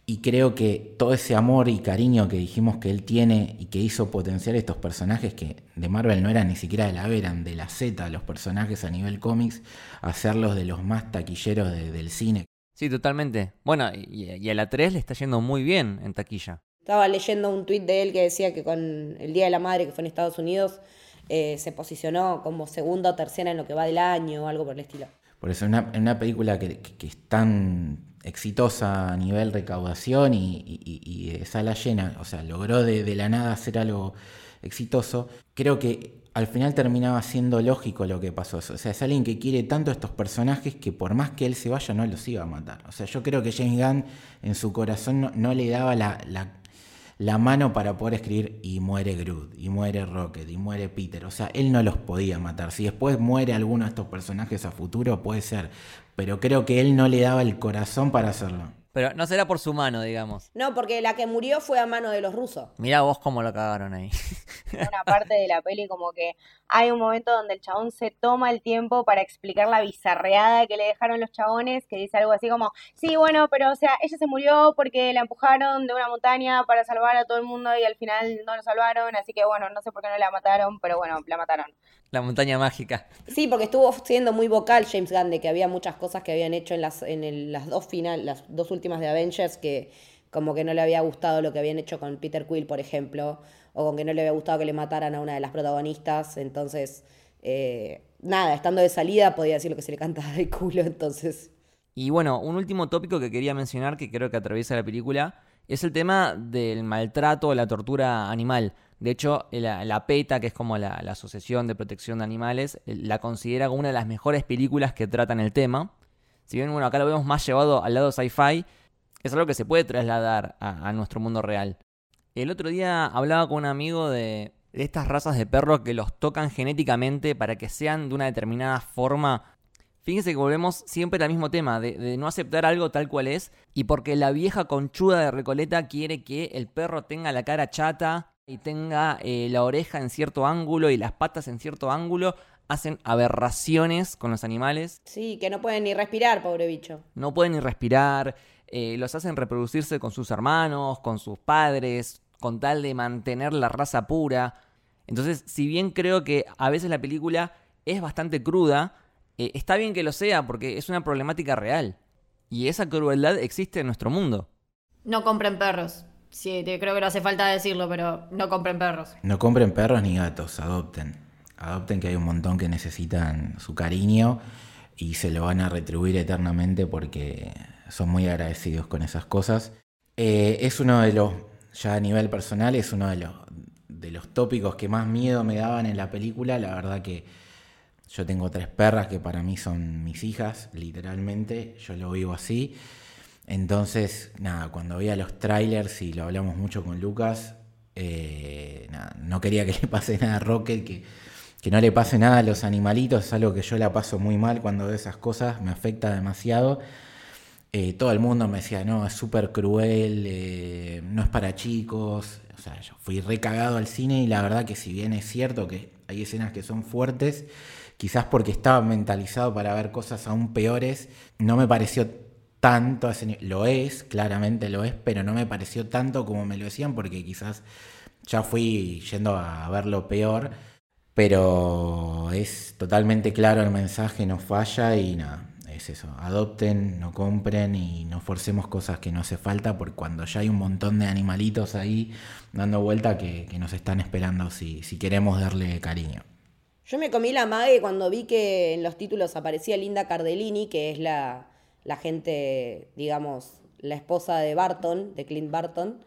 Y creo que todo ese amor y cariño que dijimos que él tiene y que hizo potenciar estos personajes que de Marvel no eran ni siquiera de la B, eran de la Z, los personajes a nivel cómics, hacerlos de los más taquilleros del cine. Sí, totalmente. Bueno, y, a la 3 le está yendo muy bien en taquilla. Estaba leyendo un tuit de él que decía que con el Día de la Madre, que fue en Estados Unidos, eh, se posicionó como segunda o tercera en lo que va del año o algo por el estilo. Por eso, en una, película que, es tan exitosa a nivel recaudación y, de sala llena, o sea, logró de, la nada hacer algo exitoso, creo que al final terminaba siendo lógico lo que pasó. O sea, es alguien que quiere tanto a estos personajes que por más que él se vaya no los iba a matar. O sea, yo creo que James Gunn en su corazón no, le daba la, mano para poder escribir y muere Groot, y muere Rocket, y muere Peter. O sea, él no los podía matar. Si después muere alguno de estos personajes a futuro, puede ser pero creo que él no le daba el corazón para hacerlo. Pero no será por su mano, digamos. No, porque la que murió fue a mano de los rusos. Mira vos cómo lo cagaron ahí. Una parte de la peli como que hay un momento donde el chabón se toma el tiempo para explicar la bizarreada que le dejaron los chabones, que dice algo así como, sí, bueno, pero o sea, ella se murió porque la empujaron de una montaña para salvar a todo el mundo y al final no lo salvaron, así que bueno, no sé por qué no la mataron, pero bueno, la mataron. La montaña mágica. Sí, porque estuvo siendo muy vocal James Gunn de que había muchas cosas que habían hecho en las, en las dos final, las dos últimas de Avengers que como que no le había gustado lo que habían hecho con Peter Quill, por ejemplo, o con que no le había gustado que le mataran a una de las protagonistas. Entonces, eh, nada, estando de salida podía decir lo que se le cantaba de culo, entonces. Y bueno, un último tópico que quería mencionar que creo que atraviesa la película es el tema del maltrato la tortura animal. De hecho, la, PETA, que es como la, Asociación de Protección de Animales, eh, la considera como una de las mejores películas que tratan el tema. Si bien, bueno, acá lo vemos más llevado al lado sci-fi, es algo que se puede trasladar a, nuestro mundo real. El otro día hablaba con un amigo de, estas razas de perros que los tocan genéticamente para que sean de una determinada forma. Fíjense que volvemos siempre al mismo tema, de, de, no aceptar algo tal cual es, y porque la vieja conchuda de Recoleta quiere que el perro tenga la cara chata, y tenga eh, la oreja en cierto ángulo y las patas en cierto ángulo, hacen aberraciones con los animales. Sí, que no pueden ni respirar, pobre bicho. No pueden ni respirar, eh, los hacen reproducirse con sus hermanos, con sus padres, con tal de mantener la raza pura. Entonces, si bien creo que a veces la película es bastante cruda, eh, está bien que lo sea porque es una problemática real. Y esa crueldad existe en nuestro mundo. No compren perros. Sí, creo que no hace falta decirlo, pero no compren perros. No compren perros ni gatos, adopten. Adopten que hay un montón que necesitan su cariño y se lo van a retribuir eternamente porque son muy agradecidos con esas cosas. Eh, es uno de los, ya a nivel personal, es uno de los, de los tópicos que más miedo me daban en la película. La verdad que yo tengo tres perras que para mí son mis hijas, literalmente, yo lo vivo así. Entonces, nada, cuando veía los trailers y lo hablamos mucho con Lucas, eh, no quería que le pase nada a Rocket, que, que no le pase nada a los animalitos, es algo que yo la paso muy mal cuando veo esas cosas, me afecta demasiado. Eh, todo el mundo me decía, no, es súper cruel, eh, no es para chicos. O sea, yo fui recagado al cine y la verdad que si bien es cierto que hay escenas que son fuertes, quizás porque estaba mentalizado para ver cosas aún peores, no me pareció tanto Lo es, claramente lo es, pero no me pareció tanto como me lo decían porque quizás ya fui yendo a ver lo peor. Pero es totalmente claro el mensaje, no falla y nada, es eso. Adopten, no compren y no forcemos cosas que no hace falta porque cuando ya hay un montón de animalitos ahí dando vuelta que, nos están esperando si, si queremos darle cariño. Yo me comí la mague cuando vi que en los títulos aparecía Linda Cardellini, que es la, la gente, digamos, la esposa de Barton, de Clint Barton,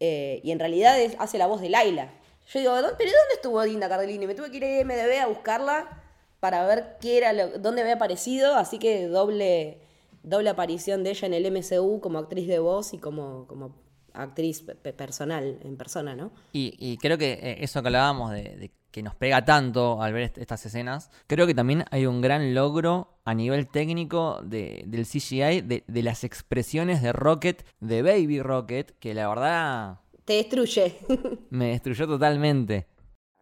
eh, y en realidad hace la voz de Laila. Yo digo, ¿pero dónde estuvo Dinda Cardellini? Me tuve que ir a MDB a buscarla para ver qué era, lo, dónde había aparecido, así que doble, doble aparición de ella en el MCU como actriz de voz y como, como actriz personal, en persona, ¿no? Y, creo que eh, eso que hablábamos de, que nos pega tanto al ver estas escenas, creo que también hay un gran logro a nivel técnico del CGI, de, de las expresiones de Rocket, de Baby Rocket, que la verdad... Te destruye. me destruyó totalmente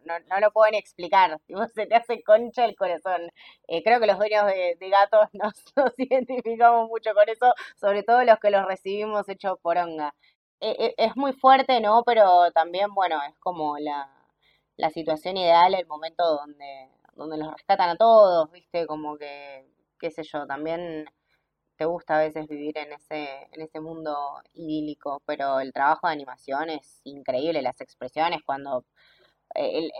no, lo pueden explicar, se te hace concha el corazón. Eh, creo que los dueños de, gatos nos, identificamos mucho con eso, sobre todo los que los recibimos hecho poronga. Eh, eh, es muy fuerte, ¿no? Pero también, bueno, es como la, la situación ideal, el momento donde, donde los rescatan a todos, ¿viste? Como que, qué sé yo, también te gusta a veces vivir en ese, en ese mundo idílico, pero el trabajo de animación es increíble, las expresiones cuando el,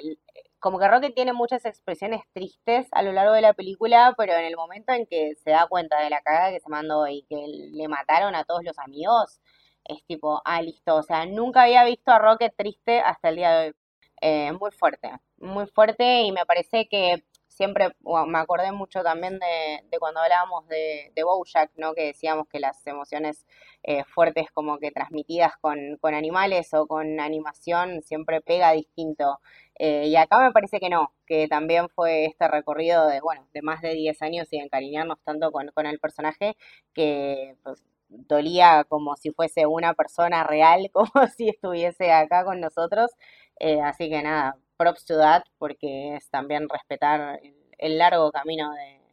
como que Rocket tiene muchas expresiones tristes a lo largo de la película, pero en el momento en que se da cuenta de la cagada que se mandó y que le mataron a todos los amigos, es tipo, ah, listo, o sea, nunca había visto a Rocket triste hasta el día de hoy. Eh, muy fuerte, muy fuerte y me parece que siempre me acordé mucho también de, de cuando hablábamos de, de, Bojack, ¿no? Que decíamos que las emociones eh, fuertes como que transmitidas con, con, animales o con animación siempre pega distinto. Eh, y acá me parece que no, que también fue este recorrido de, bueno, de más de 10 años y encariñarnos tanto con, con el personaje que dolía como si fuese una persona real, como si estuviese acá con nosotros. Eh, así que nada, props to that, porque es también respetar el, largo camino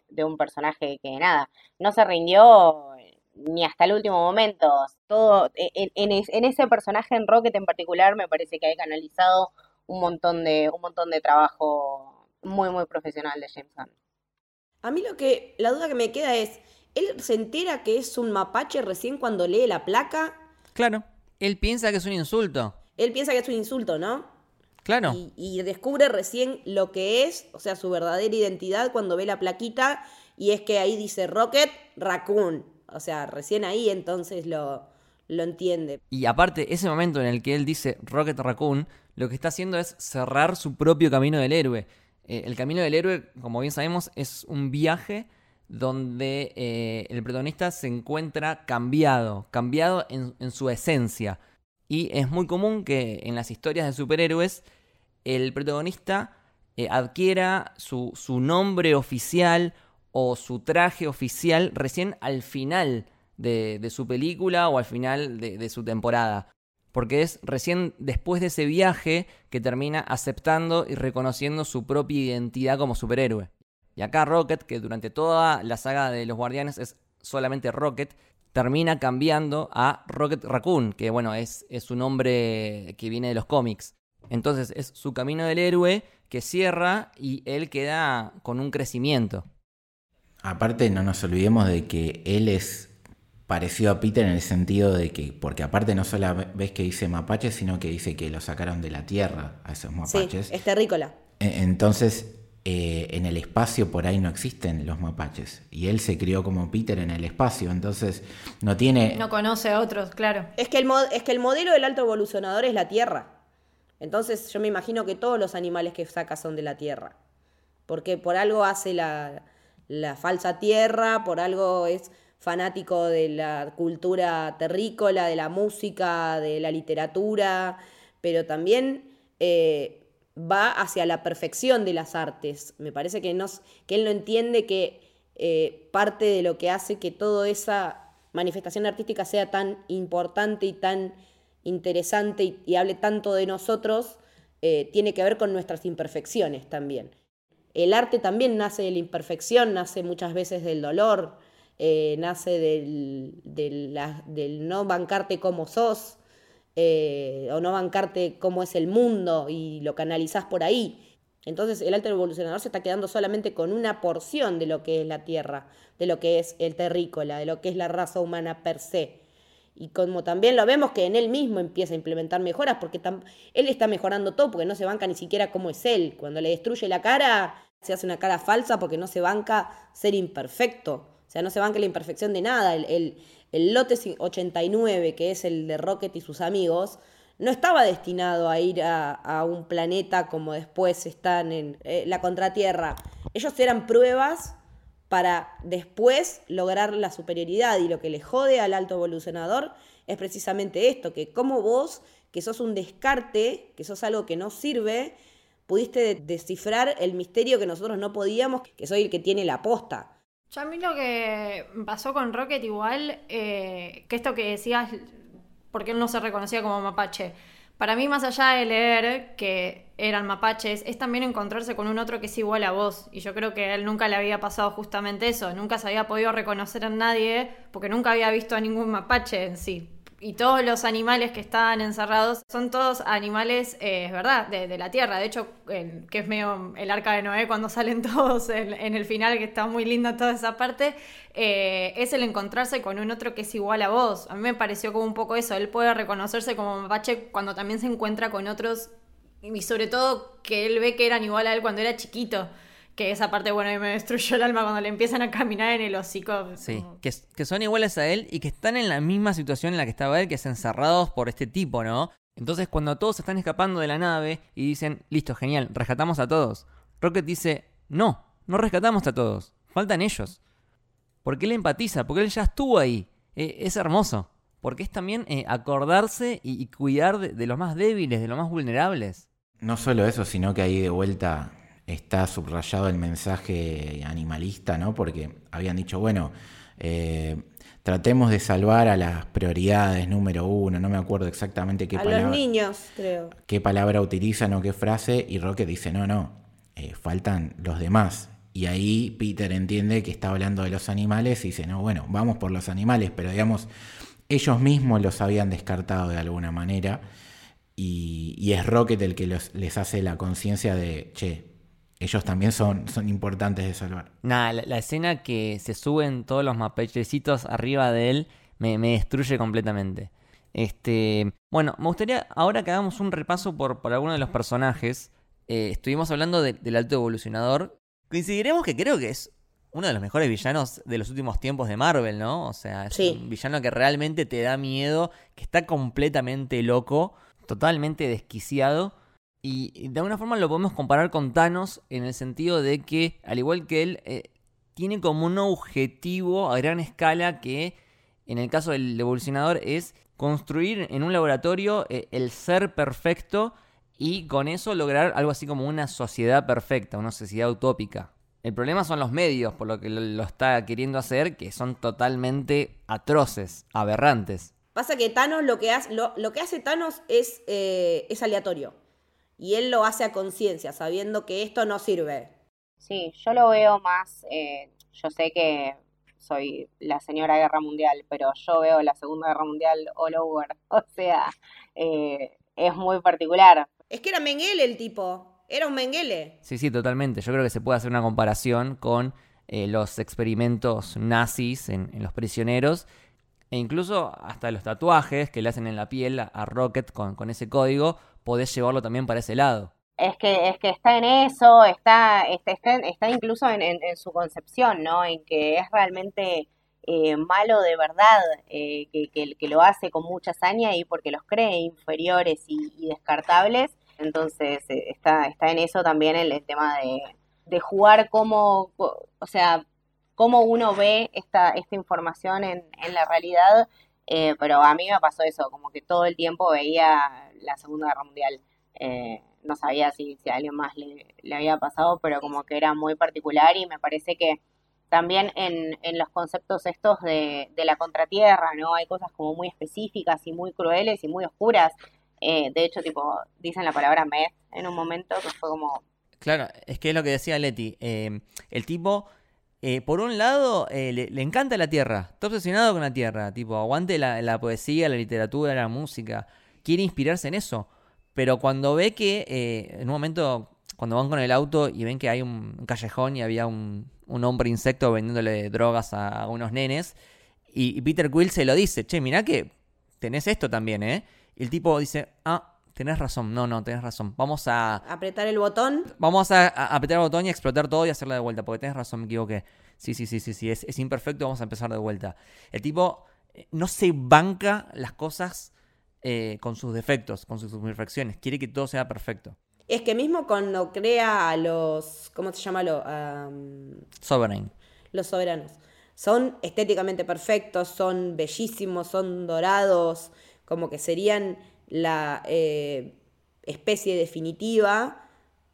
de, un personaje que nada, no se rindió eh, ni hasta el último momento. Todo, e, en, ese personaje en Rocket en particular me parece que hay canalizado un montón de, un montón de trabajo muy, muy profesional de James Gunn. A mí lo que, la duda que me queda es, ¿él se entera que es un mapache recién cuando lee la placa? Claro, él piensa que es un insulto. Él piensa que es un insulto, ¿no? Claro. Y, descubre recién lo que es, o sea, su verdadera identidad cuando ve la plaquita y es que ahí dice Rocket Raccoon. O sea, recién ahí entonces lo, lo entiende. Y aparte, ese momento en el que él dice Rocket Raccoon, lo que está haciendo es cerrar su propio camino del héroe. Eh, el camino del héroe, como bien sabemos, es un viaje donde eh, el protagonista se encuentra cambiado, cambiado en, su esencia. Y es muy común que en las historias de superhéroes el protagonista eh, adquiera su, nombre oficial o su traje oficial recién al final de, su película o al final de, su temporada. Porque es recién después de ese viaje que termina aceptando y reconociendo su propia identidad como superhéroe. Y acá Rocket, que durante toda la saga de los Guardianes es solamente Rocket, termina cambiando a Rocket Raccoon, que bueno, es, es un nombre que viene de los cómics. Entonces es su camino del héroe que cierra y él queda con un crecimiento. Aparte, no nos olvidemos de que él es parecido a Peter en el sentido de que, porque aparte no solo ves que dice mapache, sino que dice que lo sacaron de la tierra a esos mapaches. Sí, es terrícola. E, entonces, eh, en el espacio por ahí no existen los mapaches. Y él se crió como Peter en el espacio, entonces no tiene... No conoce a otros, claro. Es que el, es que el modelo del alto evolucionador es la Tierra. Entonces yo me imagino que todos los animales que saca son de la Tierra. Porque por algo hace la, la falsa Tierra, por algo es fanático de la cultura terrícola, de la música, de la literatura, pero también... Eh, va hacia la perfección de las artes. Me parece que, él no entiende que eh, parte de lo que hace que toda esa manifestación artística sea tan importante y tan interesante y, hable tanto de nosotros, eh, tiene que ver con nuestras imperfecciones también. El arte también nace de la imperfección, nace muchas veces del dolor, eh, nace del no bancarte como sos, eh, o no bancarte cómo es el mundo y lo canalizás por ahí. Entonces el alto evolucionador se está quedando solamente con una porción de lo que es la Tierra, de lo que es el terrícola, de lo que es la raza humana per se. Y como también lo vemos que en él mismo empieza a implementar mejoras, porque él está mejorando todo, porque no se banca ni siquiera cómo es él. Cuando le destruye la cara, se hace una cara falsa porque no se banca ser imperfecto. O sea, no se banca la imperfección de nada. el, el lote 89, que es el de Rocket y sus amigos, no estaba destinado a ir a, un planeta como después están en eh, la contratierra. Ellos eran pruebas para después lograr la superioridad. Y lo que le jode al alto evolucionador es precisamente esto, que como vos, que sos un descarte, que sos algo que no sirve, pudiste descifrar el misterio que nosotros no podíamos, que soy el que tiene la posta. Yo a mí lo que pasó con Rocket igual, eh, que esto que decías, porque él no se reconocía como mapache, para mí más allá de leer que eran mapaches, es también encontrarse con un otro que es igual a vos. Y yo creo que a él nunca le había pasado justamente eso, nunca se había podido reconocer en nadie porque nunca había visto a ningún mapache en sí y todos los animales que estaban encerrados son todos animales, eh, es verdad, de, la tierra. De hecho, que es medio el arca de Noé cuando salen todos en, el final, que está muy linda toda esa parte, eh, es el encontrarse con un otro que es igual a vos. A mí me pareció como un poco eso. Él puede reconocerse como mapache cuando también se encuentra con otros y sobre todo que él ve que eran igual a él cuando era chiquito que esa parte, bueno, me destruyó el alma cuando le empiezan a caminar en el hocico. Sí, que, que, son iguales a él y que están en la misma situación en la que estaba él, que es encerrados por este tipo, ¿no? Entonces, cuando todos están escapando de la nave y dicen, listo, genial, rescatamos a todos, Rocket dice, no, no rescatamos a todos, faltan ellos. Porque él empatiza, porque él ya estuvo ahí. Eh, es hermoso. Porque es también eh, acordarse y, cuidar de, de los más débiles, de los más vulnerables. No solo eso, sino que ahí de vuelta está subrayado el mensaje animalista, ¿no? Porque habían dicho, bueno, eh, tratemos de salvar a las prioridades número uno, no me acuerdo exactamente qué palabra. A los niños, creo. Qué palabra utilizan o qué frase, y Roque dice, no, no, eh, faltan los demás. Y ahí Peter entiende que está hablando de los animales y dice, no, bueno, vamos por los animales, pero digamos, ellos mismos los habían descartado de alguna manera. Y, es Rocket el que les hace la conciencia de, che, ellos también son, son importantes de salvar. Nada, la, escena que se suben todos los mapechecitos arriba de él me, destruye completamente. Este, bueno, me gustaría ahora que hagamos un repaso por, por algunos de los personajes. Eh, estuvimos hablando del alto evolucionador. Coincidiremos que creo que es uno de los mejores villanos de los últimos tiempos de Marvel, ¿no? O sea, es un villano que realmente te da miedo, que está completamente loco, totalmente desquiciado y de alguna forma lo podemos comparar con Thanos en el sentido de que, al igual que él, eh, tiene como un objetivo a gran escala que, en el caso del evolucionador, es construir en un laboratorio eh, el ser perfecto y con eso lograr algo así como una sociedad perfecta, una sociedad utópica. El problema son los medios por lo que lo, está queriendo hacer, que son totalmente atroces, aberrantes. Pasa que Thanos lo que hace, lo, que hace Thanos es, eh, es aleatorio y él lo hace a conciencia, sabiendo que esto no sirve. Sí, yo lo veo más, eh, yo sé que soy la señora guerra mundial, pero yo veo la segunda guerra mundial all over, o sea, eh, es muy particular. Es que era Mengele el tipo, era un Mengele. Sí, sí, totalmente. Yo creo que se puede hacer una comparación con eh, los experimentos nazis en, los prisioneros e incluso hasta los tatuajes que le hacen en la piel a, Rocket con, con ese código podés llevarlo también para ese lado. Es que, es que está en eso, está, está, está, incluso en, su concepción, ¿no? En que es realmente eh, malo de verdad, eh, que, que, lo hace con mucha hazaña y porque los cree inferiores y, descartables. Entonces eh, está, está en eso también el, tema de, de jugar como, o sea, cómo uno ve esta, esta información en, en la realidad pero a mí me pasó eso, como que todo el tiempo veía la Segunda Guerra Mundial. Eh, no sabía si, si a alguien más le, había pasado, pero como que era muy particular y me parece que también en, en los conceptos estos de, de, la contratierra, ¿no? Hay cosas como muy específicas y muy crueles y muy oscuras. Eh, de hecho, tipo, dicen la palabra meth en un momento que fue como... Claro, es que es lo que decía Leti. el tipo eh, por un lado, eh, le, encanta la tierra, está obsesionado con la tierra, tipo, aguante la, poesía, la literatura, la música, quiere inspirarse en eso, pero cuando ve que eh, en un momento, cuando van con el auto y ven que hay un, callejón y había un, hombre insecto vendiéndole drogas a, unos nenes, y, Peter Quill se lo dice, che, mirá que tenés esto también, ¿eh? Y el tipo dice, ah, tenés razón, no, no, tenés razón. Vamos a... Apretar el botón. Vamos a, apretar el botón y explotar todo y hacerla de vuelta, porque tenés razón, me equivoqué. Sí, sí, sí, sí, sí, es, imperfecto, vamos a empezar de vuelta. El tipo eh, no se banca las cosas eh, con sus defectos, con sus imperfecciones, quiere que todo sea perfecto. Es que mismo cuando crea a los, ¿cómo se llama? Lo, Sovereign. los soberanos. Son estéticamente perfectos, son bellísimos, son dorados, como que serían la eh, especie definitiva,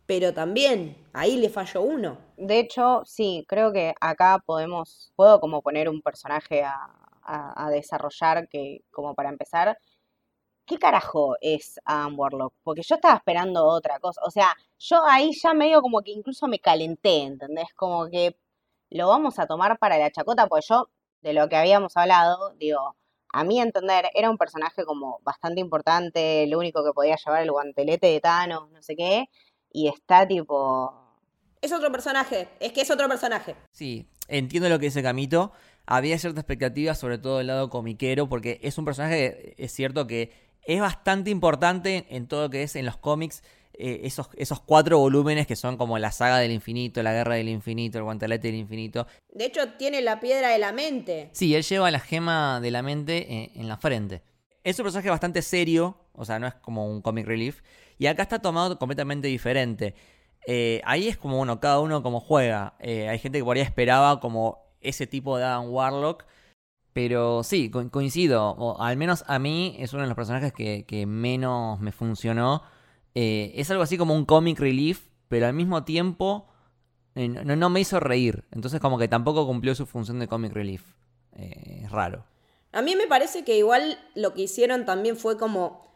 pero también ahí le falló uno. De hecho, sí, creo que acá podemos, puedo como poner un personaje a, a desarrollar que, como para empezar, ¿qué carajo es Adam Warlock? Porque yo estaba esperando otra cosa. O sea, yo ahí ya medio como que incluso me calenté, ¿entendés? Como que lo vamos a tomar para la chacota, porque yo, de lo que habíamos hablado, digo, a mí entender, era un personaje como bastante importante, lo único que podía llevar el guantelete de Thanos, no sé qué, y está tipo... Es otro personaje, es que es otro personaje. Sí, entiendo lo que dice Camito. Había cierta expectativa, sobre todo del lado comiquero, porque es un personaje, es cierto que es bastante importante en todo lo que es en los cómics. Eh, esos, esos cuatro volúmenes que son como la saga del infinito, la guerra del infinito, el guantelete del infinito. De hecho, tiene la piedra de la mente. Sí, él lleva la gema de la mente en, en la frente. Es un personaje bastante serio, o sea, no es como un comic relief. Y acá está tomado completamente diferente. Eh, ahí es como, bueno, cada uno como juega. Eh, hay gente que por ahí esperaba como ese tipo de Adam Warlock. Pero sí, co- coincido. O al menos a mí es uno de los personajes que, menos me funcionó. Eh, es algo así como un comic relief, pero al mismo tiempo eh, no, no me hizo reír. Entonces como que tampoco cumplió su función de comic relief. Eh, es raro. A mí me parece que igual lo que hicieron también fue como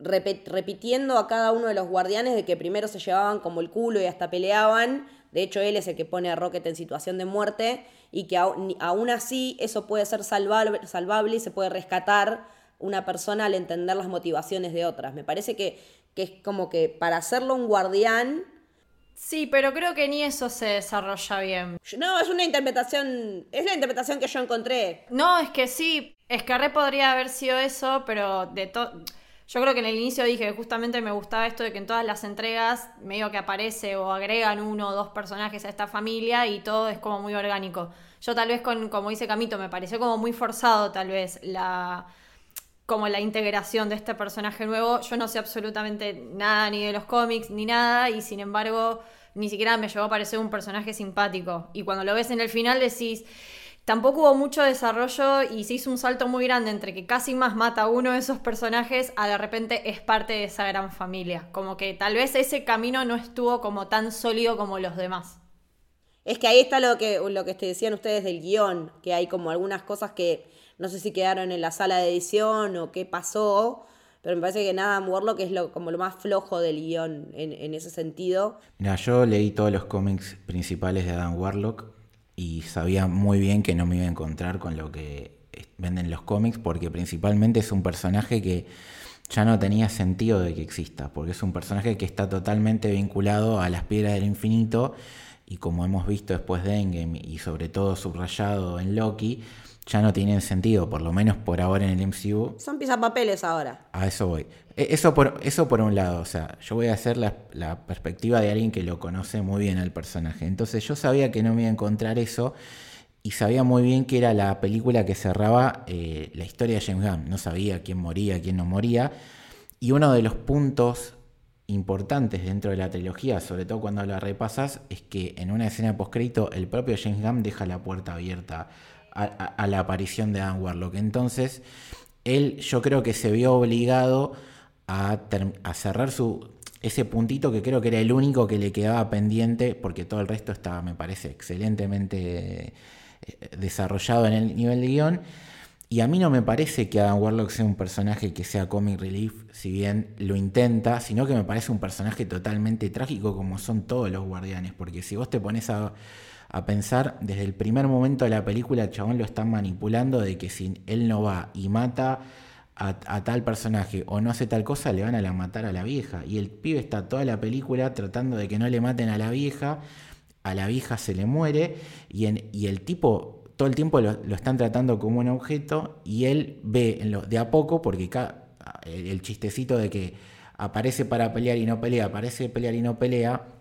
repitiendo a cada uno de los guardianes de que primero se llevaban como el culo y hasta peleaban. De hecho, él es el que pone a Rocket en situación de muerte y que aún así eso puede ser salvable, salvable y se puede rescatar una persona al entender las motivaciones de otras. Me parece que, que es como que para hacerlo un guardián... Sí, pero creo que ni eso se desarrolla bien. No, es una interpretación, es la interpretación que yo encontré. No, es que sí, es que re podría haber sido eso, pero de todo. Yo creo que en el inicio dije que justamente me gustaba esto de que en todas las entregas medio que aparece o agregan uno o dos personajes a esta familia y todo es como muy orgánico. Yo tal vez con, como dice Camito, me pareció como muy forzado tal vez la como la integración de este personaje nuevo. Yo no sé absolutamente nada ni de los cómics ni nada y sin embargo ni siquiera me llegó a parecer un personaje simpático. Y cuando lo ves en el final decís, tampoco hubo mucho desarrollo y se hizo un salto muy grande entre que casi más mata a uno de esos personajes a de repente es parte de esa gran familia. Como que tal vez ese camino no estuvo como tan sólido como los demás. Es que ahí está lo que, lo que te decían ustedes del guion, que hay como algunas cosas que no sé si quedaron en la sala de edición o qué pasó, pero me parece que nada, Warlock es lo, como lo más flojo del guion en, en ese sentido. Mira, yo leí todos los cómics principales de Adam Warlock y sabía muy bien que no me iba a encontrar con lo que venden los cómics porque principalmente es un personaje que ya no tenía sentido de que exista, porque es un personaje que está totalmente vinculado a las piedras del infinito y como hemos visto después de Endgame y sobre todo subrayado en Loki, ya no tienen sentido, por lo menos por ahora en el MCU, Son pisapapeles ahora. a eso voy. E- Eso por, eso por un lado, o sea, yo voy a hacer la, la perspectiva de alguien que lo conoce muy bien al personaje. Entonces yo sabía que no me iba a encontrar eso y sabía muy bien que era la película que cerraba eh, la historia de James Gunn. No sabía quién moría, quién no moría. Y uno de los puntos importantes dentro de la trilogía, sobre todo cuando la repasas, es que en una escena postcrédito el propio James Gunn deja la puerta abierta a, la aparición de Adam Warlock. Entonces, él yo creo que se vio obligado a cerrar su ese puntito que creo que era el único que le quedaba pendiente, porque todo el resto estaba, me parece, excelentemente eh, desarrollado en el nivel de guion. Y a mí no me parece que Adam Warlock sea un personaje que sea comic relief, si bien lo intenta, sino que me parece un personaje totalmente trágico como son todos los guardianes, porque si vos te pones a, a pensar, desde el primer momento de la película el chabón lo están manipulando de que si él no va y mata a, tal personaje o no hace tal cosa, le van a la matar a la vieja. Y el pibe está toda la película tratando de que no le maten a la vieja, a la vieja se le muere y, el tipo todo el tiempo lo, están tratando como un objeto y él ve en lo, de a poco, porque el, el chistecito de que aparece para pelear y no pelea, aparece pelear y no pelea,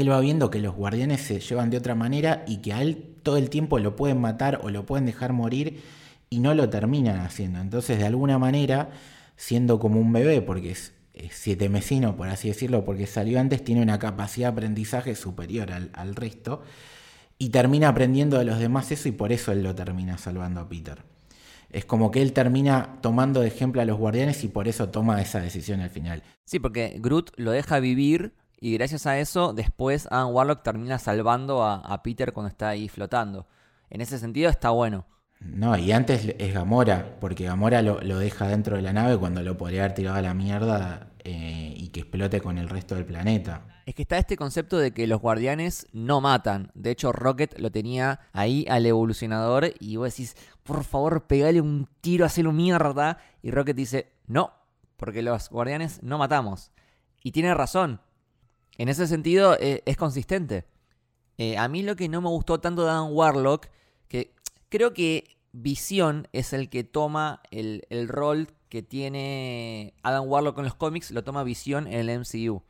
él va viendo que los guardianes se llevan de otra manera y que a él todo el tiempo lo pueden matar o lo pueden dejar morir y no lo terminan haciendo. Entonces, de alguna manera, siendo como un bebé, porque es, siete mesino, por así decirlo, porque salió antes, tiene una capacidad de aprendizaje superior al, al resto. y termina aprendiendo de los demás eso y por eso él lo termina salvando a Peter. Es como que él termina tomando de ejemplo a los guardianes y por eso toma esa decisión al final. Sí, porque Groot lo deja vivir y gracias a eso después Adam Warlock termina salvando a, a Peter cuando está ahí flotando. En ese sentido está bueno. No, y antes es Gamora, porque Gamora lo, lo deja dentro de la nave cuando lo podría haber tirado a la mierda eh, y que explote con el resto del planeta. Es que está este concepto de que los guardianes no matan. De hecho, Rocket lo tenía ahí al evolucionador y vos decís, por favor, pegale un tiro, hacelo mierda. Y Rocket dice, no, porque los guardianes no matamos. Y tiene razón. En ese sentido, eh, es consistente. Eh, a mí lo que no me gustó tanto de Adam Warlock, que creo que Visión es el que toma el, el rol que tiene Adam Warlock en los cómics, lo toma Visión en el MCU.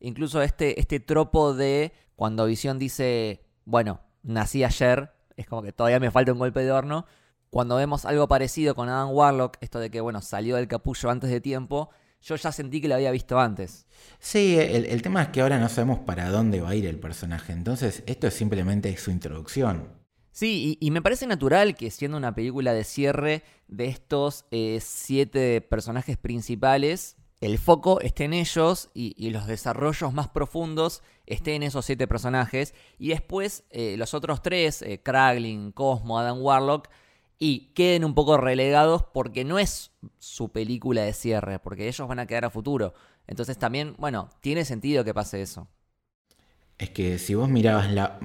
Incluso este, este tropo de cuando Visión dice, bueno, nací ayer, es como que todavía me falta un golpe de horno. Cuando vemos algo parecido con Adam Warlock, esto de que, bueno, salió del capullo antes de tiempo, yo ya sentí que lo había visto antes. Sí, el, el tema es que ahora no sabemos para dónde va a ir el personaje, entonces esto es simplemente su introducción. Sí, y, y, me parece natural que siendo una película de cierre de estos eh, siete personajes principales, el foco esté en ellos y, y, los desarrollos más profundos estén en esos siete personajes. Y después eh, los otros tres, eh, Kraglin, Cosmo, Adam Warlock, y queden un poco relegados porque no es su película de cierre, porque ellos van a quedar a futuro. Entonces también, bueno, tiene sentido que pase eso. Es que si vos mirabas la.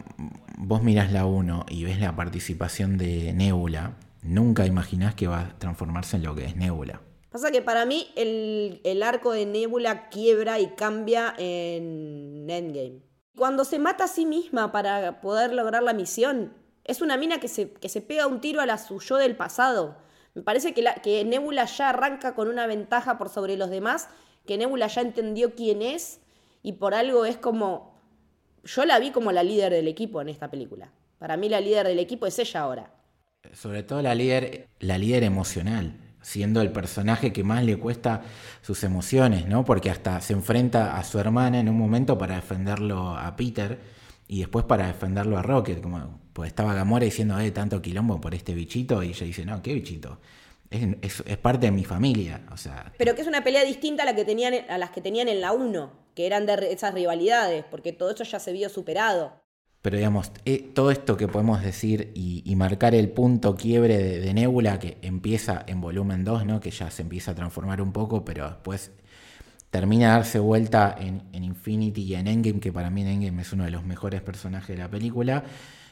Vos mirás la 1 y ves la participación de Nebula, nunca imaginás que va a transformarse en lo que es Nebula. Pasa que para mí el, el arco de Nebula quiebra y cambia en Endgame. Cuando se mata a sí misma para poder lograr la misión, es una mina que se, que se pega un tiro a la su yo del pasado. Me parece que Nebula ya arranca con una ventaja por sobre los demás, que Nebula ya entendió quién es y por algo es como yo la vi como la líder del equipo en esta película. Para mí la líder del equipo es ella ahora. Sobre todo la líder, la líder emocional, siendo el personaje que más le cuesta sus emociones, ¿no? Porque hasta se enfrenta a su hermana en un momento para defenderlo a Peter y después para defenderlo a Rocket, como pues estaba Gamora diciendo, eh, tanto quilombo por este bichito, y ella dice, no, ¿qué bichito? Es, es, es, parte de mi familia, o sea... Pero que es una pelea distinta a, la que tenían, a las que tenían en la 1, que eran de esas rivalidades, porque todo eso ya se vio superado. Pero digamos, eh, todo esto que podemos decir y, y marcar el punto quiebre de, de, Nebula, que empieza en volumen 2, ¿no? que ya se empieza a transformar un poco, pero después termina a darse vuelta en, en Infinity y en Endgame, que para mí en Endgame es uno de los mejores personajes de la película.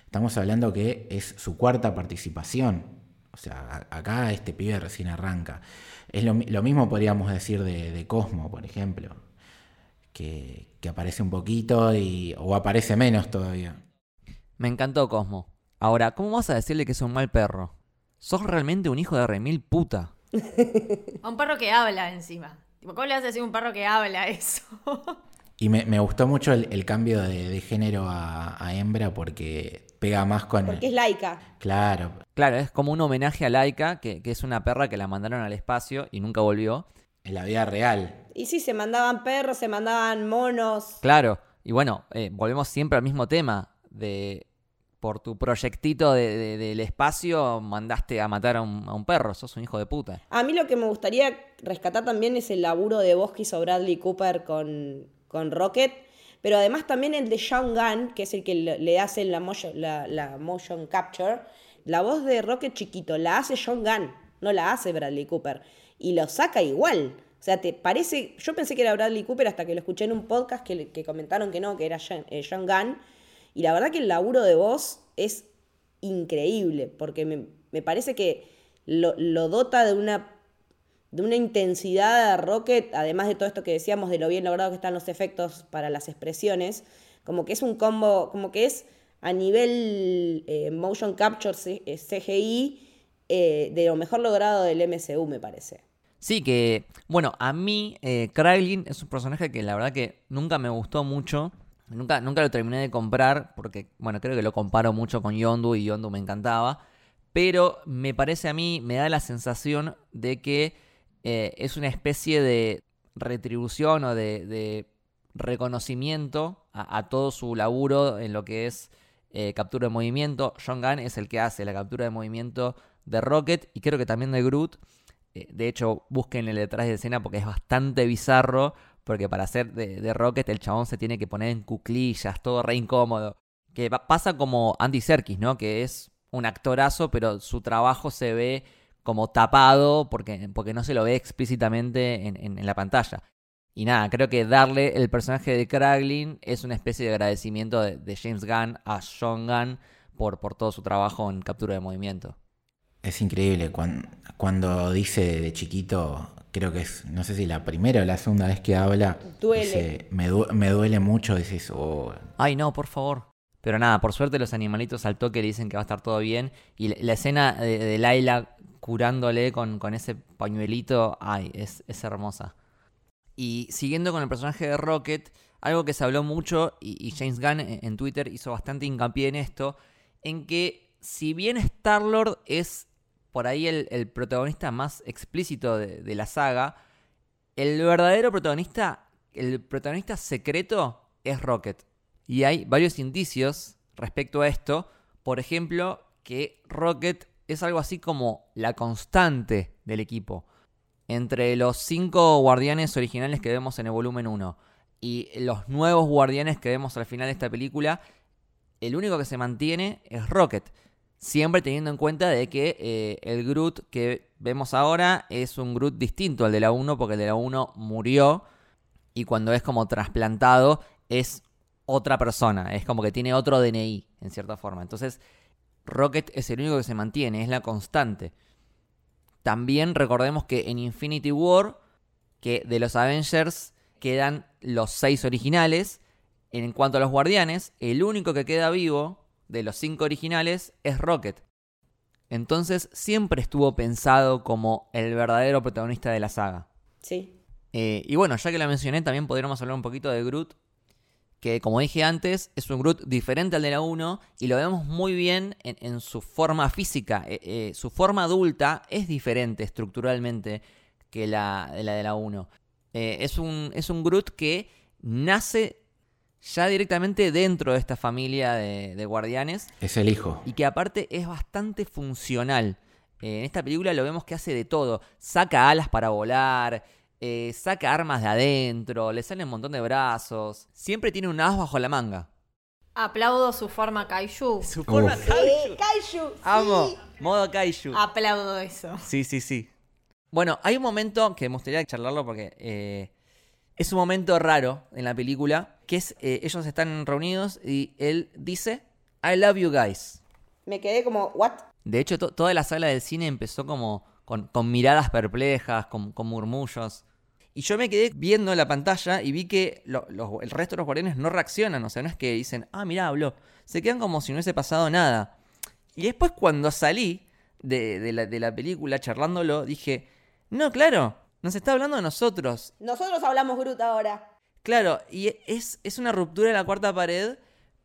Estamos hablando que es su cuarta participación. O sea, acá este pibe recién arranca. Es lo, lo mismo podríamos decir de, de, Cosmo, por ejemplo. Que, que, aparece un poquito y, o aparece menos todavía. Me encantó Cosmo. Ahora, ¿cómo vas a decirle que es un mal perro? Sos realmente un hijo de remil puta. a un perro que habla encima. ¿Cómo le vas a decir a un perro que habla eso? y me, me, gustó mucho el, el cambio de, de género a, a hembra porque pega más con... Porque es laica. Claro. Claro, es como un homenaje a Laika, que, que, es una perra que la mandaron al espacio y nunca volvió. En la vida real. Y sí, se mandaban perros, se mandaban monos. Claro, y bueno, eh, volvemos siempre al mismo tema, de por tu proyectito de, de, del espacio mandaste a matar a un, perro, sos un hijo de puta. A mí lo que me gustaría rescatar también es el laburo de voz que hizo Bradley Cooper con, con Rocket pero además también el de Sean Gunn, que es el que le hace la motion, la, motion capture, la voz de Rocket chiquito la hace Sean Gunn, no la hace Bradley Cooper. Y lo saca igual. O sea, te parece. Yo pensé que era Bradley Cooper hasta que lo escuché en un podcast que, que comentaron que no, que era Sean, eh, Sean Gunn. Y la verdad que el laburo de voz es increíble, porque me, me parece que lo, lo dota de una de una intensidad a Rocket, además de todo esto que decíamos de lo bien logrado que están los efectos para las expresiones, como que es un combo, como que es a nivel eh, motion capture CGI eh, de lo mejor logrado del MCU, me parece. Sí, que, bueno, a mí eh, Kraglin es un personaje que la verdad que nunca me gustó mucho. Nunca, nunca lo terminé de comprar porque, bueno, creo que lo comparo mucho con Yondu y Yondu me encantaba. Pero me parece a mí, me da la sensación de que eh, es una especie de retribución o de, reconocimiento a, a, todo su laburo en lo que es eh, captura de movimiento. John Gunn es el que hace la captura de movimiento de Rocket y creo que también de Groot. Eh, de hecho, busquen el detrás de escena porque es bastante bizarro. Porque para hacer de, Rocket el chabón se tiene que poner en cuclillas, todo re incómodo. Que pasa como Andy Serkis, ¿no? Que es un actorazo, pero su trabajo se ve como tapado porque, porque no se lo ve explícitamente en, la pantalla. Y nada, creo que darle el personaje de Kraglin es una especie de agradecimiento de, James Gunn a Sean Gunn por, por todo su trabajo en captura de movimiento. Es increíble cuando, cuando dice de chiquito, creo que es, no sé si la primera o la segunda vez que habla, duele. me, duele mucho, dices, oh. Ay, no, por favor. Pero nada, por suerte los animalitos al toque le dicen que va a estar todo bien. Y la, escena de, de, Laila curándole con, con ese pañuelito, ay, es, es, hermosa. Y siguiendo con el personaje de Rocket, algo que se habló mucho, y, James Gunn en, Twitter hizo bastante hincapié en esto, en que si bien Star-Lord es por ahí el, protagonista más explícito de, la saga. El verdadero protagonista, el protagonista secreto es Rocket. Y hay varios indicios respecto a esto. Por ejemplo, que Rocket es algo así como la constante del equipo. Entre los cinco guardianes originales que vemos en el volumen 1 y los nuevos guardianes que vemos al final de esta película, el único que se mantiene es Rocket. Siempre teniendo en cuenta de que eh, el Groot que vemos ahora es un Groot distinto al de la 1 porque el de la 1 murió y cuando es como trasplantado es otra persona, es como que tiene otro DNI en cierta forma. Entonces Rocket es el único que se mantiene, es la constante. También recordemos que en Infinity War, que de los Avengers quedan los seis originales. En cuanto a los guardianes, el único que queda vivo de los cinco originales es Rocket. Entonces siempre estuvo pensado como el verdadero protagonista de la saga. Sí. Eh, y bueno, ya que la mencioné, también podríamos hablar un poquito de Groot, que como dije antes, es un Groot diferente al de la 1 y lo vemos muy bien en, su forma física. Eh, eh, su forma adulta es diferente estructuralmente que la, la de la 1. es, un, es un Groot que nace ya directamente dentro de esta familia de, guardianes. Es el hijo. Y que aparte es bastante funcional. Eh, en esta película lo vemos que hace de todo. Saca alas para volar, eh, saca armas de adentro, le sale un montón de brazos. Siempre tiene un as bajo la manga. Aplaudo su forma kaiju. Su forma kaiju. kaiju. Amo. Modo kaiju. Aplaudo eso. Sí, sí, sí. Bueno, hay un momento que me gustaría charlarlo porque eh, es un momento raro en la película, que es, eh, ellos están reunidos y él dice, I love you guys. Me quedé como, ¿what? De hecho, toda la sala del cine empezó como con, miradas perplejas, con, murmullos. Y yo me quedé viendo la pantalla y vi que el resto de los guardianes no reaccionan. O sea, no es que dicen, ah, mira, habló. Se quedan como si no hubiese pasado nada. Y después cuando salí de, la, de la película charlándolo, dije, no, claro, nos está hablando de nosotros. Nosotros hablamos Groot ahora. Claro, y es, es una ruptura de la cuarta pared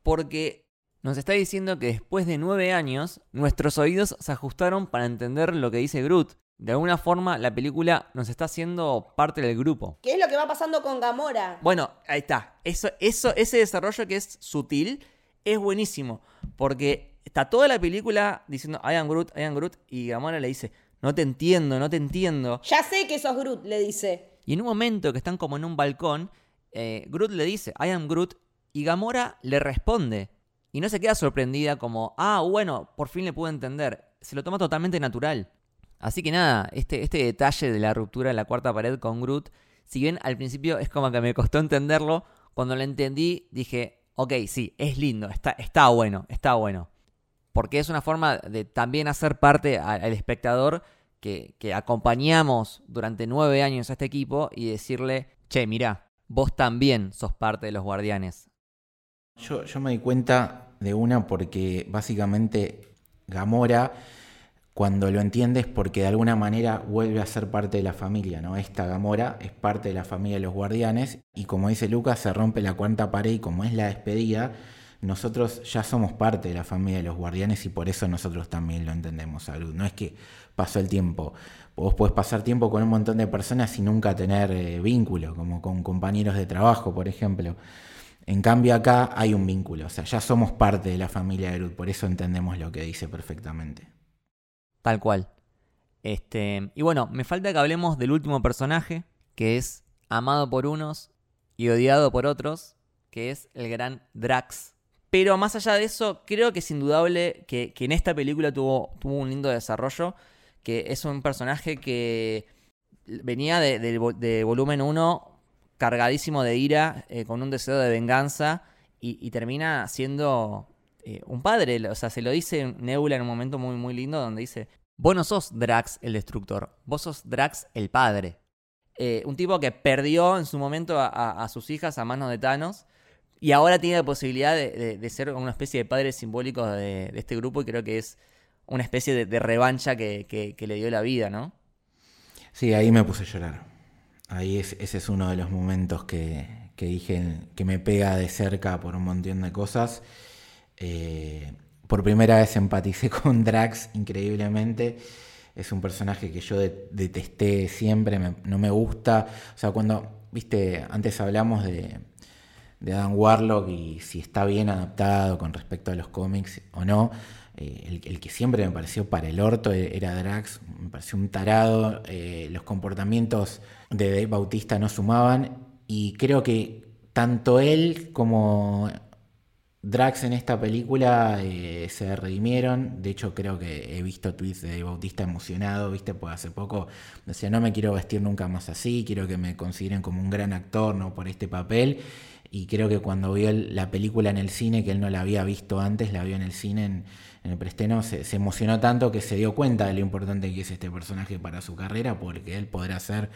porque nos está diciendo que después de nueve años, nuestros oídos se ajustaron para entender lo que dice Groot. De alguna forma, la película nos está haciendo parte del grupo. ¿Qué es lo que va pasando con Gamora? Bueno, ahí está. Eso, eso, ese desarrollo que es sutil es buenísimo. Porque está toda la película diciendo I am Groot, I am Groot, y Gamora le dice, no te entiendo, no te entiendo. Ya sé que sos Groot, le dice. Y en un momento que están como en un balcón, eh, Groot le dice, I am Groot, y Gamora le responde. Y no se queda sorprendida como, ah, bueno, por fin le pude entender. Se lo toma totalmente natural. Así que nada, este, este detalle de la ruptura de la cuarta pared con Groot, si bien al principio es como que me costó entenderlo, cuando lo entendí dije, ok, sí, es lindo, está, está bueno, está bueno porque es una forma de también hacer parte al espectador que, acompañamos durante nueve años a este equipo y decirle, che, mira, vos también sos parte de los guardianes. Yo, yo me di cuenta de una porque básicamente Gamora, cuando lo entiendes, porque de alguna manera vuelve a ser parte de la familia, ¿no? Esta Gamora es parte de la familia de los guardianes y como dice Lucas, se rompe la cuarta pared y como es la despedida, nosotros ya somos parte de la familia de los guardianes y por eso nosotros también lo entendemos, Salud. No es que pasó el tiempo. Vos podés pasar tiempo con un montón de personas y nunca tener eh, vínculo, como con compañeros de trabajo, por ejemplo. En cambio acá hay un vínculo, o sea, ya somos parte de la familia Groot, por eso entendemos lo que dice perfectamente. Tal cual. Este, y bueno, me falta que hablemos del último personaje, que es amado por unos y odiado por otros, que es el gran Drax. Pero más allá de eso, creo que es indudable que, en esta película tuvo, tuvo un lindo desarrollo, que es un personaje que venía de, volumen 1 cargadísimo de ira, eh, con un deseo de venganza, y, termina siendo eh, un padre. O sea, se lo dice Nebula en un momento muy, muy lindo donde dice, vos no sos Drax el destructor, vos sos Drax el padre. Eh, un tipo que perdió en su momento a, sus hijas a manos de Thanos. Y ahora tiene la posibilidad de, ser una especie de padre simbólico de, este grupo y creo que es una especie de, revancha que, le dio la vida, ¿no? Sí, ahí me puse a llorar. Ahí ese es uno de los momentos que, dije que me pega de cerca por un montón de cosas. Eh, por primera vez empaticé con Drax increíblemente es un personaje que yo detesté siempre, no me gusta. O sea, cuando, viste, antes hablamos de, de Adam Warlock y si está bien adaptado con respecto a los cómics o no. Eh, el, que siempre me pareció para el orto e, era Drax, me pareció un tarado, eh, los comportamientos de Dave Bautista no sumaban y creo que tanto él como Drax en esta película eh, se redimieron. De hecho, creo que he visto tweets de Bautista emocionado, ¿viste? Pues hace poco decía, no me quiero vestir nunca más así, quiero que me consideren como un gran actor, ¿no? Por este papel. Y creo que cuando vio la película en el cine, que él no la había visto antes, la vio en el cine, en, el presteno, se, emocionó tanto que se dio cuenta de lo importante que es este personaje para su carrera, porque él podrá ser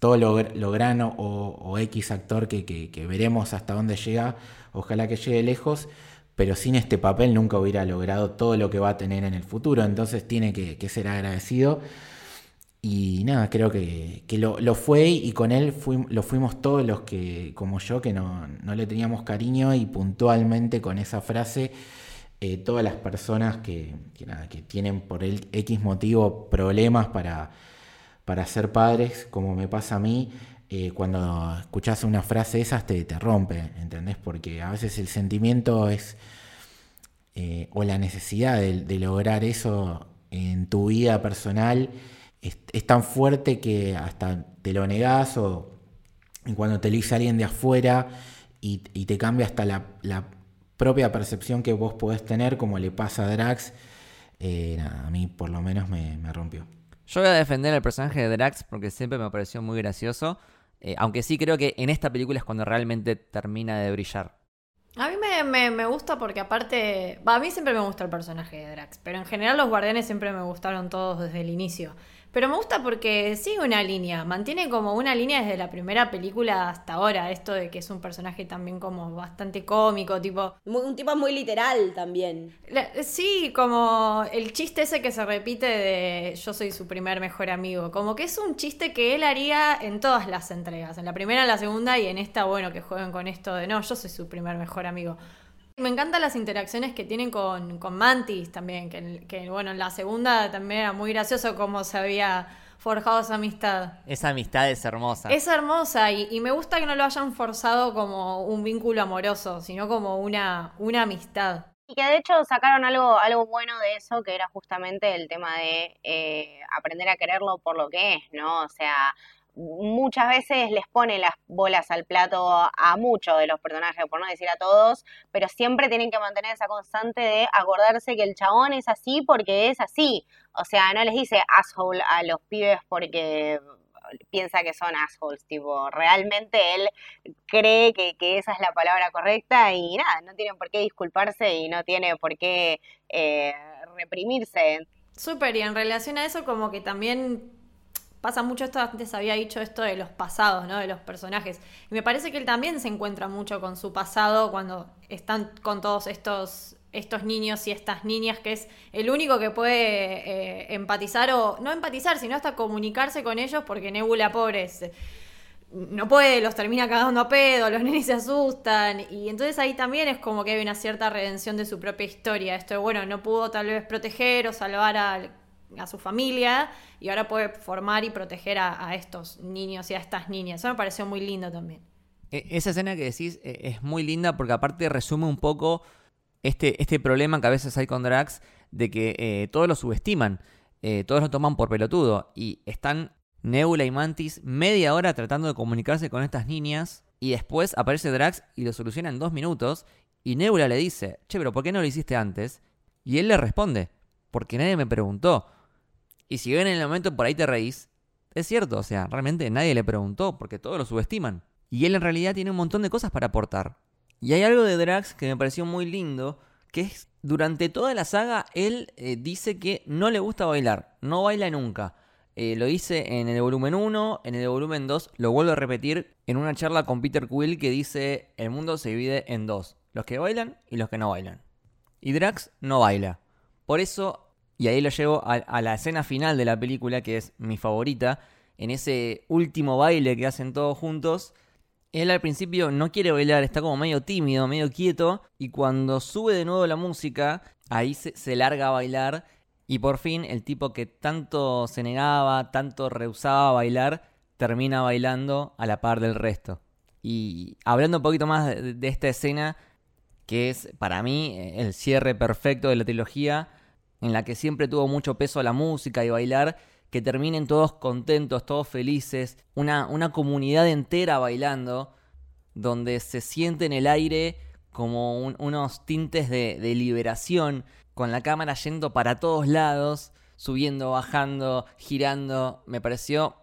todo lo, lo grano o, X actor que, que veremos hasta dónde llega ojalá que llegue lejos, pero sin este papel nunca hubiera logrado todo lo que va a tener en el futuro, entonces tiene que, ser agradecido. Y nada, creo que, lo, fue y con él lo fuimos todos los que, como yo, que no, le teníamos cariño y puntualmente con esa frase, eh, todas las personas que, que, tienen por el X motivo problemas para, para ser padres, como me pasa a mí, eh, cuando escuchas una frase esas te, te rompe, ¿entendés? Porque a veces el sentimiento es, eh, o la necesidad de, lograr eso en tu vida personal es, tan fuerte que hasta te lo negás o cuando te lo dice alguien de afuera y, te cambia hasta la, propia percepción que vos podés tener, como le pasa a Drax, eh, a mí por lo menos me, me rompió. Yo voy a defender al personaje de Drax porque siempre me pareció muy gracioso. Eh, aunque sí creo que en esta película es cuando realmente termina de brillar. A mí me, me, gusta porque aparte, a mí siempre me gusta el personaje de Drax, pero en general los guardianes siempre me gustaron todos desde el inicio. Pero me gusta porque sigue una línea, mantiene como una línea desde la primera película hasta ahora, esto de que es un personaje también como bastante cómico, tipo... un tipo muy literal también. sí, como el chiste ese que se repite de yo soy su primer mejor amigo, como que es un chiste que él haría en todas las entregas, en la primera, en la segunda y en esta, bueno, que jueguen con esto de no, yo soy su primer mejor amigo. Me encantan las interacciones que tienen con, Mantis también, que, bueno, en la segunda también era muy gracioso cómo se había forjado esa amistad. Esa amistad es hermosa. Es hermosa y, me gusta que no lo hayan forzado como un vínculo amoroso, sino como una, una amistad. Y que de hecho sacaron algo, algo bueno de eso, que era justamente el tema de eh, aprender a quererlo por lo que es, ¿no? O sea, muchas veces les pone las bolas al plato a muchos de los personajes, por no decir a todos, pero siempre tienen que mantener esa constante de acordarse que el chabón es así porque es así. O sea, no les dice asshole a los pibes porque piensa que son assholes, tipo, realmente él cree que, esa es la palabra correcta y nada, no tiene por qué disculparse y no tiene por qué eh, reprimirse. Súper, y en relación a eso como que también pasa mucho esto, antes había dicho esto de los pasados, ¿no? De los personajes. Y me parece que él también se encuentra mucho con su pasado cuando están con todos estos, estos niños y estas niñas, que es el único que puede eh, empatizar o no empatizar, sino hasta comunicarse con ellos porque Nebula, pobre, no puede, los termina cagando a pedo, los nenes se asustan. Y entonces ahí también es como que hay una cierta redención de su propia historia. Esto de, bueno, no pudo tal vez proteger o salvar al a su familia y ahora puede formar y proteger a, estos niños y a estas niñas. Eso me pareció muy lindo también. E, esa escena que decís eh, es muy linda porque aparte resume un poco este, este problema que a veces hay con Drax de que eh, todos lo subestiman, eh, todos lo toman por pelotudo y están Nebula y Mantis media hora tratando de comunicarse con estas niñas y después aparece Drax y lo soluciona en dos minutos y Nebula le dice, che, pero ¿por qué no lo hiciste antes? Y él le responde, porque nadie me preguntó. Y si ven en el momento por ahí te reís, es cierto, o sea, realmente nadie le preguntó porque todos lo subestiman. Y él en realidad tiene un montón de cosas para aportar. Y hay algo de Drax que me pareció muy lindo, que es durante toda la saga él eh, dice que no le gusta bailar, no baila nunca. Eh, lo dice en el volumen 1, en el volumen 2 lo vuelvo a repetir en una charla con Peter Quill que dice el mundo se divide en dos, los que bailan y los que no bailan. Y Drax no baila. Por eso, y ahí lo llevo a, la escena final de la película, que es mi favorita, en ese último baile que hacen todos juntos, él al principio no quiere bailar, está como medio tímido, medio quieto, y cuando sube de nuevo la música, ahí se, larga a bailar, y por fin el tipo que tanto se negaba, tanto rehusaba a bailar, termina bailando a la par del resto. Y hablando un poquito más de esta escena, que es para mí el cierre perfecto de la trilogía, en la que siempre tuvo mucho peso la música y bailar, que terminen todos contentos, todos felices, una, una comunidad entera bailando, donde se siente en el aire como unos tintes de, liberación, con la cámara yendo para todos lados, subiendo, bajando, girando. Me pareció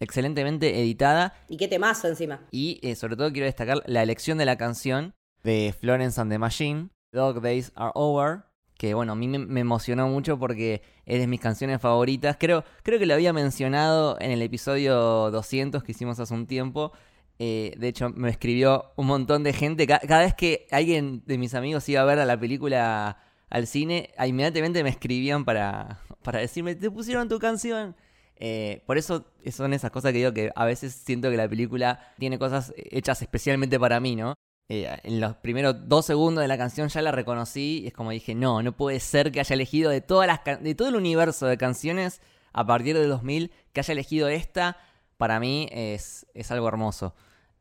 excelentemente editada. Y qué temazo encima. Y eh, sobre todo quiero destacar la elección de la canción de Florence and the Machine, Dog Days Are Over, que bueno, a mí me, emocionó mucho porque es de mis canciones favoritas. Creo, creo que lo había mencionado en el episodio 200 que hicimos hace un tiempo. Eh, de hecho, me escribió un montón de gente. Cada, vez que alguien de mis amigos iba a ver a la película al cine, inmediatamente me escribían para, para decirme, te pusieron tu canción. Eh, por eso son esas cosas que digo que a veces siento que la película tiene cosas hechas especialmente para mí, ¿no? Eh, en los primeros dos segundos de la canción ya la reconocí y es como dije, no, no puede ser que haya elegido de, todas las de todo el universo de canciones a partir de 2000, que haya elegido esta, para mí es, es algo hermoso.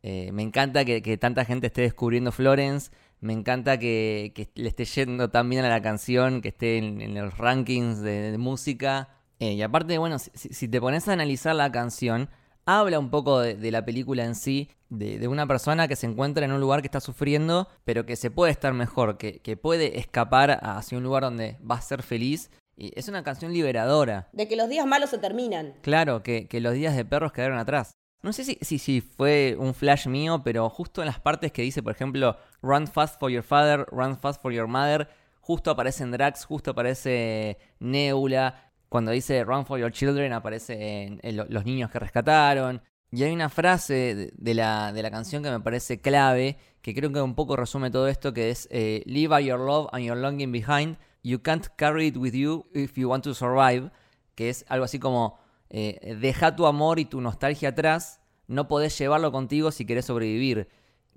Eh, me encanta que, tanta gente esté descubriendo Florence, me encanta que, le esté yendo tan bien a la canción, que esté en, los rankings de, música. Eh, y aparte, bueno, si te pones a analizar la canción, habla un poco de, la película en sí, de, una persona que se encuentra en un lugar que está sufriendo, pero que se puede estar mejor, que, puede escapar hacia un lugar donde va a ser feliz. Y es una canción liberadora. De que los días malos se terminan. Claro, que, los días de perros quedaron atrás. No sé si, si, si, fue un flash mío, pero justo en las partes que dice, por ejemplo, Run fast for your father, run fast for your mother, justo aparecen Drax, justo aparece Nebula, cuando dice Run for Your Children aparecen los niños que rescataron. Y hay una frase de, la, de, la, canción que me parece clave, que creo que un poco resume todo esto, que es eh, Leave your love and your longing behind. You can't carry it with you if you want to survive. Que es algo así como eh, deja tu amor y tu nostalgia atrás. No podés llevarlo contigo si querés sobrevivir.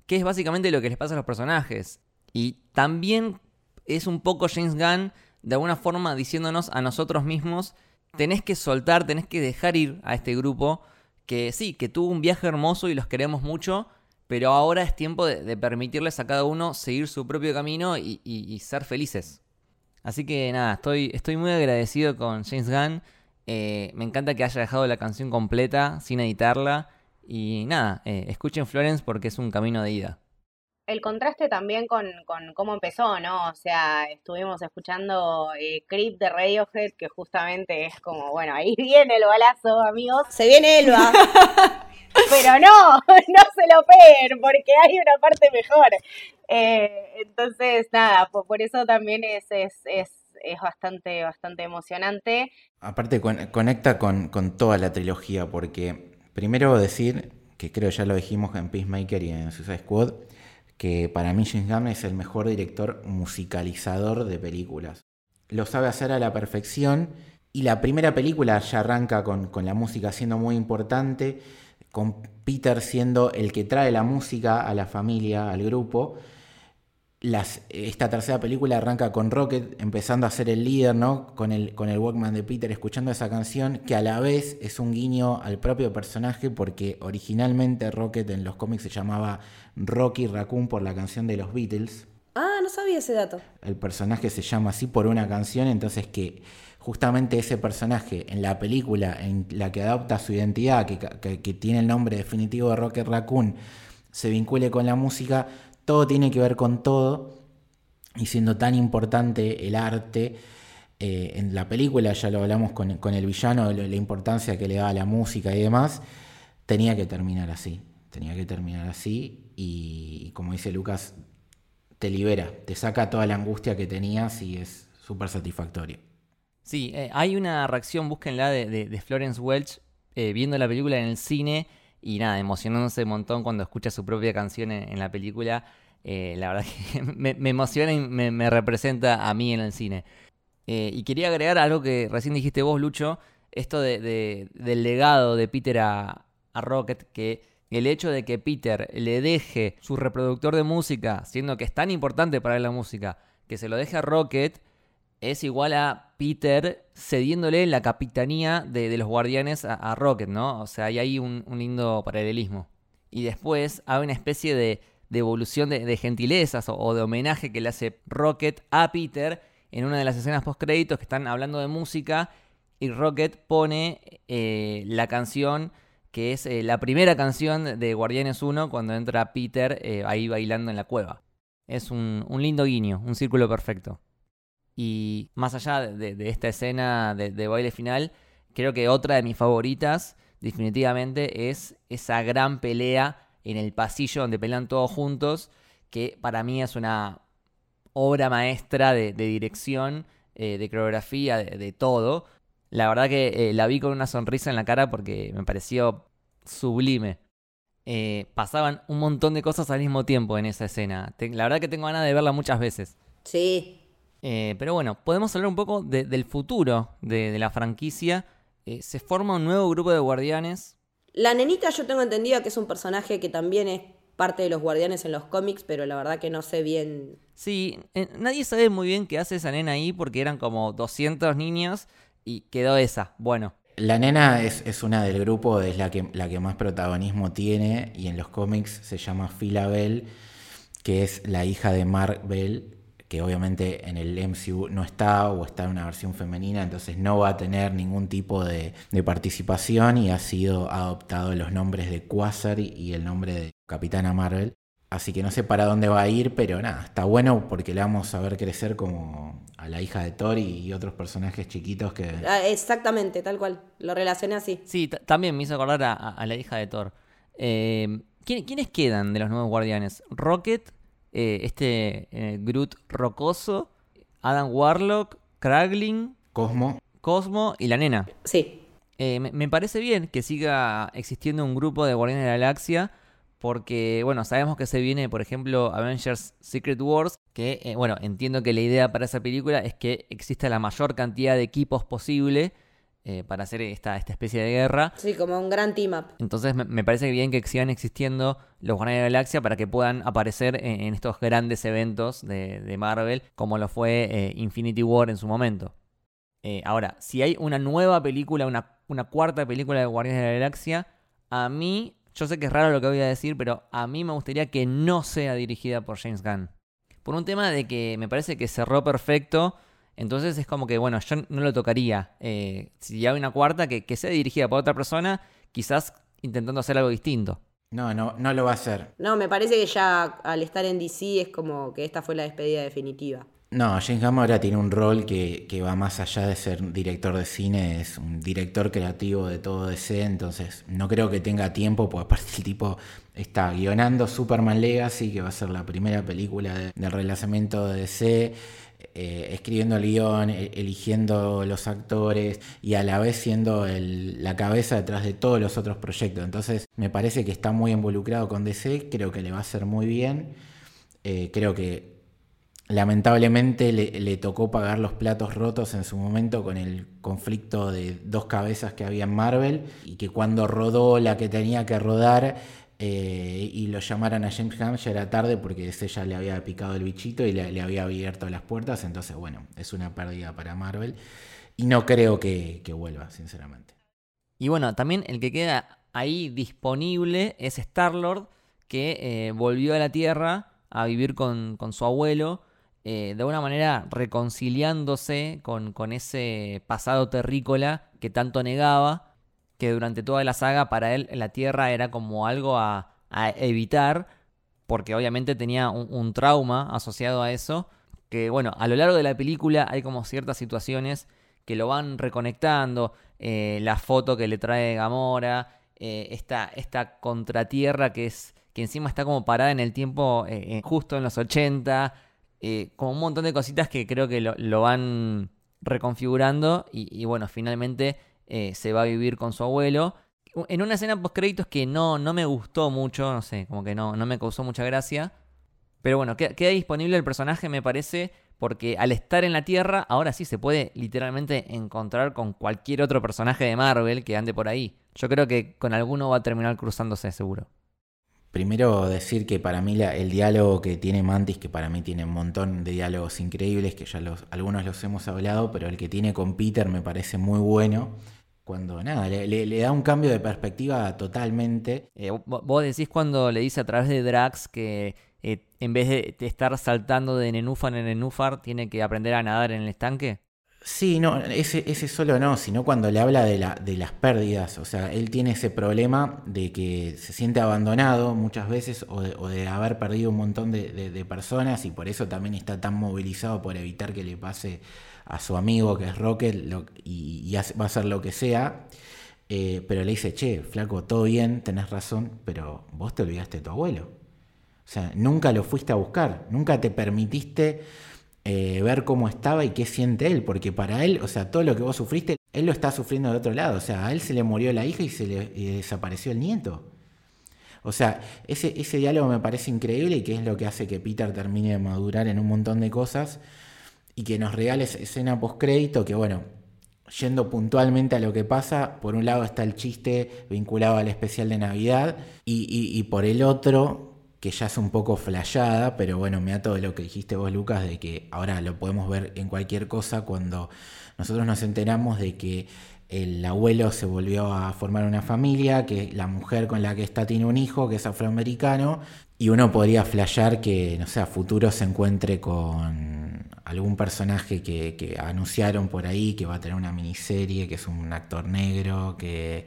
Que es básicamente lo que les pasa a los personajes. Y también es un poco James Gunn de alguna forma diciéndonos a nosotros mismos, tenés que soltar, tenés que dejar ir a este grupo que sí, que tuvo un viaje hermoso y los queremos mucho, pero ahora es tiempo de, permitirles a cada uno seguir su propio camino y, ser felices. Así que nada, estoy, estoy muy agradecido con James Gunn. Eh, me encanta que haya dejado la canción completa sin editarla. Y nada, eh, escuchen Florence porque es un camino de ida el contraste también con, con, cómo empezó, ¿no? O sea, estuvimos escuchando eh, Creep de Radiohead, que justamente es como, bueno, ahí viene el balazo, amigos. Se viene Elba. Pero no, no se lo peguen, porque hay una parte mejor. Eh, entonces, nada, por, eso también es, es, es, es, bastante, bastante emocionante. Aparte, conecta con, con toda la trilogía, porque primero decir, que creo ya lo dijimos en Peacemaker y en Suicide Squad, que para mí James Gunn es el mejor director musicalizador de películas. Lo sabe hacer a la perfección y la primera película ya arranca con, la música siendo muy importante, con Peter siendo el que trae la música a la familia, al grupo. Las, esta tercera película arranca con Rocket empezando a ser el líder, ¿no? Con el, con el Walkman de Peter escuchando esa canción, que a la vez es un guiño al propio personaje, porque originalmente Rocket en los cómics se llamaba Rocky Raccoon por la canción de los Beatles. Ah, no sabía ese dato. El personaje se llama así por una canción, entonces que justamente ese personaje en la película en la que adopta su identidad, que, que, que tiene el nombre definitivo de Rocket Raccoon, se vincule con la música, todo tiene que ver con todo, y siendo tan importante el arte, eh, en la película ya lo hablamos con, con el villano, la importancia que le da a la música y demás, tenía que terminar así, tenía que terminar así, y como dice Lucas, te libera, te saca toda la angustia que tenías y es súper satisfactorio. Sí, eh, hay una reacción, búsquenla, de, de, Florence Welch eh, viendo la película en el cine y nada, emocionándose un montón cuando escucha su propia canción en, la película. Eh, la verdad que me, emociona y me, me, representa a mí en el cine. Eh, y quería agregar algo que recién dijiste vos, Lucho, esto de, de, del legado de Peter a, a, Rocket, que el hecho de que Peter le deje su reproductor de música, siendo que es tan importante para él la música, que se lo deje a Rocket, es igual a Peter cediéndole la capitanía de, los guardianes a, Rocket, ¿no? O sea, hay ahí un, lindo paralelismo. Y después hay una especie de, evolución de, gentilezas o, de homenaje que le hace Rocket a Peter en una de las escenas post créditos que están hablando de música y Rocket pone eh, la canción que es eh, la primera canción de Guardianes 1 cuando entra Peter eh, ahí bailando en la cueva. Es un lindo guiño, un círculo perfecto. Y más allá de, esta escena de, baile final, creo que otra de mis favoritas definitivamente es esa gran pelea en el pasillo donde pelean todos juntos, que para mí es una obra maestra de, dirección, eh, de coreografía, de, de, todo. La verdad que eh, la vi con una sonrisa en la cara porque me pareció sublime. Eh, pasaban un montón de cosas al mismo tiempo en esa escena. La verdad que tengo ganas de verla muchas veces. Sí, eh, pero bueno, podemos hablar un poco de, del futuro de, de la franquicia. Eh, se forma un nuevo grupo de guardianes. La nenita yo tengo entendido que es un personaje que también es parte de los guardianes en los cómics, pero la verdad que no sé bien. Sí, eh, nadie sabe muy bien qué hace esa nena ahí porque eran como 200 niños y quedó esa. Bueno. La nena es, es una del grupo, es la que, la que más protagonismo tiene y en los cómics se llama Phila Bell, que es la hija de Mark Bell, que obviamente en el MCU no está o está en una versión femenina, entonces no va a tener ningún tipo de, de participación y ha sido adoptado los nombres de Quasar y el nombre de Capitana Marvel. Así que no sé para dónde va a ir, pero nada, está bueno porque le vamos a ver crecer como a la hija de Thor y, otros personajes chiquitos que... Ah, exactamente, tal cual, lo relacioné así. Sí, también me hizo acordar a, a la hija de Thor. Eh, ¿quién, ¿Quiénes quedan de los nuevos guardianes? Rocket, eh, este eh, Groot rocoso, Adam Warlock, Kragling, Cosmo. Cosmo y la nena. Sí. Eh, me, me, parece bien que siga existiendo un grupo de Guardianes de la Galaxia. Porque, bueno, sabemos que se viene, por ejemplo, Avengers Secret Wars. Que, eh, bueno, entiendo que la idea para esa película es que exista la mayor cantidad de equipos posible eh, para hacer esta, esta especie de guerra. Sí, como un gran team up. Entonces me, me parece bien que sigan existiendo los Guardianes de la Galaxia para que puedan aparecer en, en estos grandes eventos de, de, Marvel, como lo fue eh, Infinity War en su momento. Eh, ahora, si hay una nueva película, una, una cuarta película de Guardianes de la Galaxia, a mí, yo sé que es raro lo que voy a decir, pero a mí me gustaría que no sea dirigida por James Gunn. Por un tema de que me parece que cerró perfecto entonces es como que, bueno, yo no lo tocaría. Eh, si hay una cuarta que, que sea dirigida por otra persona, quizás intentando hacer algo distinto. No, no, no lo va a hacer. No, me parece que ya al estar en DC es como que esta fue la despedida definitiva. No, James Gunn ahora tiene un rol que, que, va más allá de ser director de cine, es un director creativo de todo DC, entonces no creo que tenga tiempo, porque aparte el tipo está guionando Superman Legacy, que va a ser la primera película de, del relanzamiento de DC, eh, escribiendo el guion, eligiendo los actores y a la vez siendo la cabeza detrás de todos los otros proyectos. Entonces me parece que está muy involucrado con DC, creo que le va a hacer muy bien, eh, creo que lamentablemente le, le, tocó pagar los platos rotos en su momento con el conflicto de dos cabezas que había en Marvel y que cuando rodó la que tenía que rodar eh, y lo llamaran a James Gunn ya era tarde porque ese ya le había picado el bichito y le, había abierto las puertas, entonces bueno, es una pérdida para Marvel y no creo que, vuelva, sinceramente. Y bueno, también el que queda ahí disponible es Star-Lord, que eh, volvió a la Tierra a vivir con, su abuelo, eh, de alguna manera reconciliándose con, con ese pasado terrícola que tanto negaba que durante toda la saga para él la Tierra era como algo a, evitar, porque obviamente tenía un, trauma asociado a eso, que bueno, a lo largo de la película hay como ciertas situaciones que lo van reconectando, eh, la foto que le trae Gamora, eh, esta, contratierra que es que encima está como parada en el tiempo eh, justo en los 80, como un montón de cositas que creo que lo, van reconfigurando y bueno, finalmente eh, se va a vivir con su abuelo. En una escena post créditos que no, no me gustó mucho, no sé, como que no, no me causó mucha gracia. Pero bueno, queda, disponible el personaje, me parece, porque al estar en la Tierra, ahora sí se puede literalmente encontrar con cualquier otro personaje de Marvel que ande por ahí. Yo creo que con alguno va a terminar cruzándose, seguro. Primero decir que para mí el diálogo que tiene Mantis, que para mí tiene un montón de diálogos increíbles, que ya los, algunos los hemos hablado, pero el que tiene con Peter me parece muy bueno cuando nada, le, da un cambio de perspectiva totalmente. Eh, vos decís cuando le dice a través de Drax que eh, en vez de, estar saltando de nenúfar en nenúfar, tiene que aprender a nadar en el estanque. Sí, no, ese, ese solo no, sino cuando le habla de, la, de las pérdidas. O sea, él tiene ese problema de que se siente abandonado muchas veces o de, haber perdido un montón de, personas y por eso también está tan movilizado por evitar que le pase a su amigo que es Rocket y, va a hacer lo que sea. Eh, pero le dice, che, flaco, todo bien, tenés razón, pero vos te olvidaste de tu abuelo. O sea, nunca lo fuiste a buscar, nunca te permitiste eh, ver cómo estaba y qué siente él, porque para él, o sea, todo lo que vos sufriste, él lo está sufriendo de otro lado. O sea, a él se le murió la hija y se le desapareció el nieto. O sea, ese, ese diálogo me parece increíble y que es lo que hace que Peter termine de madurar en un montón de cosas y que nos regale esa escena post-crédito que, bueno, yendo puntualmente a lo que pasa, por un lado está el chiste vinculado al especial de Navidad y, por el otro, que ya es un poco flayada, pero bueno, me da todo lo que dijiste vos, Lucas, de que ahora lo podemos ver en cualquier cosa cuando nosotros nos enteramos de que el abuelo se volvió a formar una familia, que la mujer con la que está tiene un hijo, que es afroamericano, y uno podría flashear que, no sé, a futuro se encuentre con algún personaje que, anunciaron por ahí, que va a tener una miniserie, que es un actor negro, que,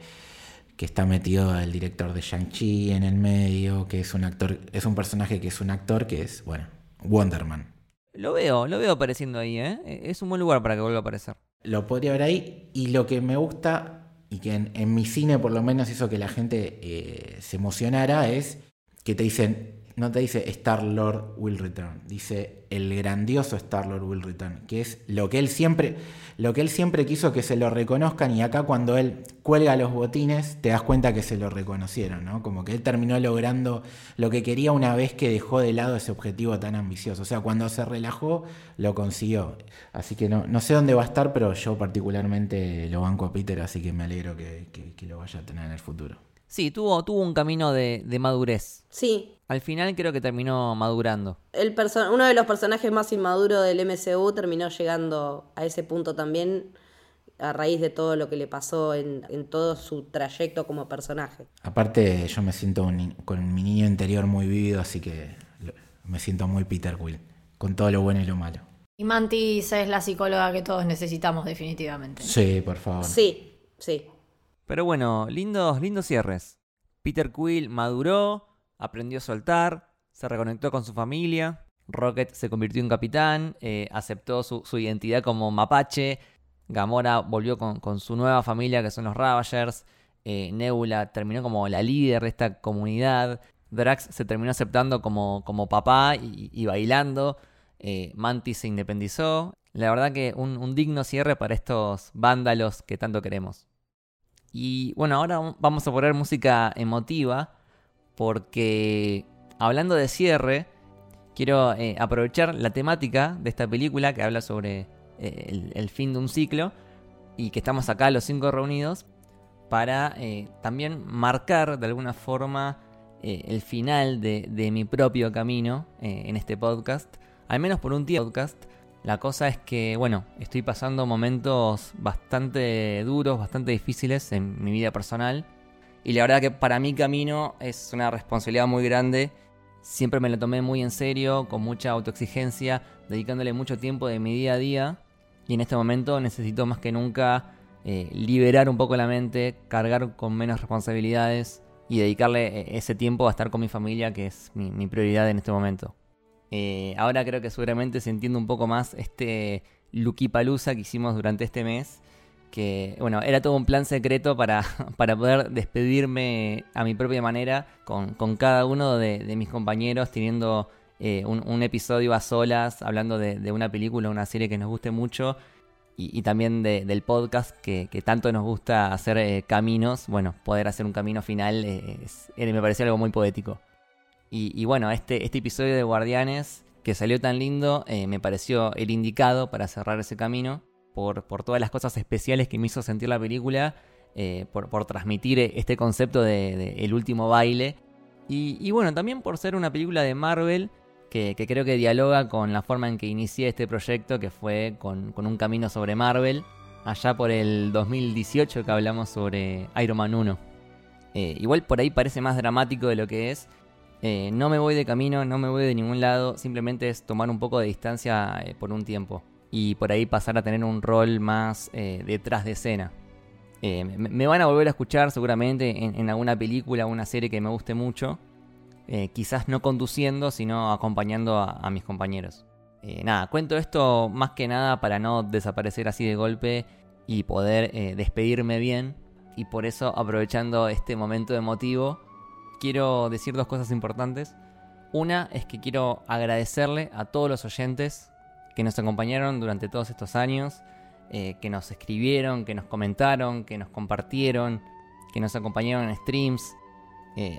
está metido el director de Shang-Chi en el medio, que es un actor, es un personaje que es un actor que es, bueno, Wonderman. Lo veo, lo veo apareciendo ahí, ¿eh? Es un buen lugar para que vuelva a aparecer. Lo podría ver ahí, y lo que me gusta, y que en, mi cine por lo menos hizo que la gente eh, se emocionara, es que te dicen, no te dice Star Lord will return, dice el grandioso Star Lord will return, que es lo que él siempre, lo que él siempre quiso que se lo reconozcan y acá cuando él cuelga los botines te das cuenta que se lo reconocieron, ¿no? Como que él terminó logrando lo que quería una vez que dejó de lado ese objetivo tan ambicioso. O sea, cuando se relajó lo consiguió. Así que no, no sé dónde va a estar, pero yo particularmente lo banco a Peter, así que me alegro que, que lo vaya a tener en el futuro. Sí, tuvo, tuvo un camino de, madurez. Sí. Al final creo que terminó madurando. El uno de los personajes más inmaduros del MCU terminó llegando a ese punto también a raíz de todo lo que le pasó en, todo su trayecto como personaje. Aparte, yo me siento con mi niño interior muy vivido, así que me siento muy Peter Quill, con todo lo bueno y lo malo. Y Mantis es la psicóloga que todos necesitamos definitivamente. Sí, por favor. Sí, sí. Pero bueno, lindos, lindos cierres. Peter Quill maduró, aprendió a soltar, se reconectó con su familia. Rocket se convirtió en capitán, eh, aceptó su, identidad como mapache. Gamora volvió con, su nueva familia que son los Ravagers. Eh, Nebula terminó como la líder de esta comunidad. Drax se terminó aceptando como, como papá y, bailando. Eh, Mantis se independizó. La verdad que un digno cierre para estos vándalos que tanto queremos. Y bueno, ahora vamos a poner música emotiva porque hablando de cierre, quiero eh, aprovechar la temática de esta película que habla sobre eh, el, fin de un ciclo y que estamos acá los cinco reunidos para eh, también marcar de alguna forma el final de, mi propio camino en este podcast, al menos por un tiempo podcast. La cosa es que, bueno, estoy pasando momentos bastante duros, bastante difíciles en mi vida personal. Y la verdad que para mi camino es una responsabilidad muy grande. Siempre me lo tomé muy en serio, con mucha autoexigencia, dedicándole mucho tiempo de mi día a día. Y en este momento necesito más que nunca eh, liberar un poco la mente, cargar con menos responsabilidades y dedicarle eh, ese tiempo a estar con mi familia, que es mi, prioridad en este momento. Eh, ahora creo que seguramente se entiende un poco más este Lucky Palusa que hicimos durante este mes. Que, bueno, era todo un plan secreto para, para poder despedirme a mi propia manera con, cada uno de, mis compañeros, teniendo un, episodio a solas, hablando de, de una película, una serie que nos guste mucho y, también del podcast que, tanto nos gusta hacer eh, caminos, bueno, poder hacer un camino final eh, me pareció algo muy poético. Y, bueno, este, este episodio de Guardianes que salió tan lindo eh, me pareció el indicado para cerrar ese camino por, por todas las cosas especiales que me hizo sentir la película, por, por, transmitir este concepto de, el último baile. Y, bueno, también por ser una película de Marvel que, creo que dialoga con la forma en que inicié este proyecto, que fue con, un camino sobre Marvel, allá por el 2018 que hablamos sobre Iron Man 1. Eh, igual por ahí parece más dramático de lo que es. Eh, no me voy de camino, no me voy de ningún lado, simplemente es tomar un poco de distancia eh, por un tiempo. Y por ahí pasar a tener un rol más detrás de escena. Me, van a volver a escuchar seguramente en, alguna película o una serie que me guste mucho. Eh, quizás no conduciendo, sino acompañando a, mis compañeros. Eh, nada, cuento esto más que nada para no desaparecer así de golpe y poder eh, despedirme bien. Y por eso, aprovechando este momento emotivo, quiero decir dos cosas importantes. Una es que quiero agradecerle a todos los oyentes que nos acompañaron durante todos estos años, que nos escribieron, que nos comentaron, que nos compartieron, que nos acompañaron en streams.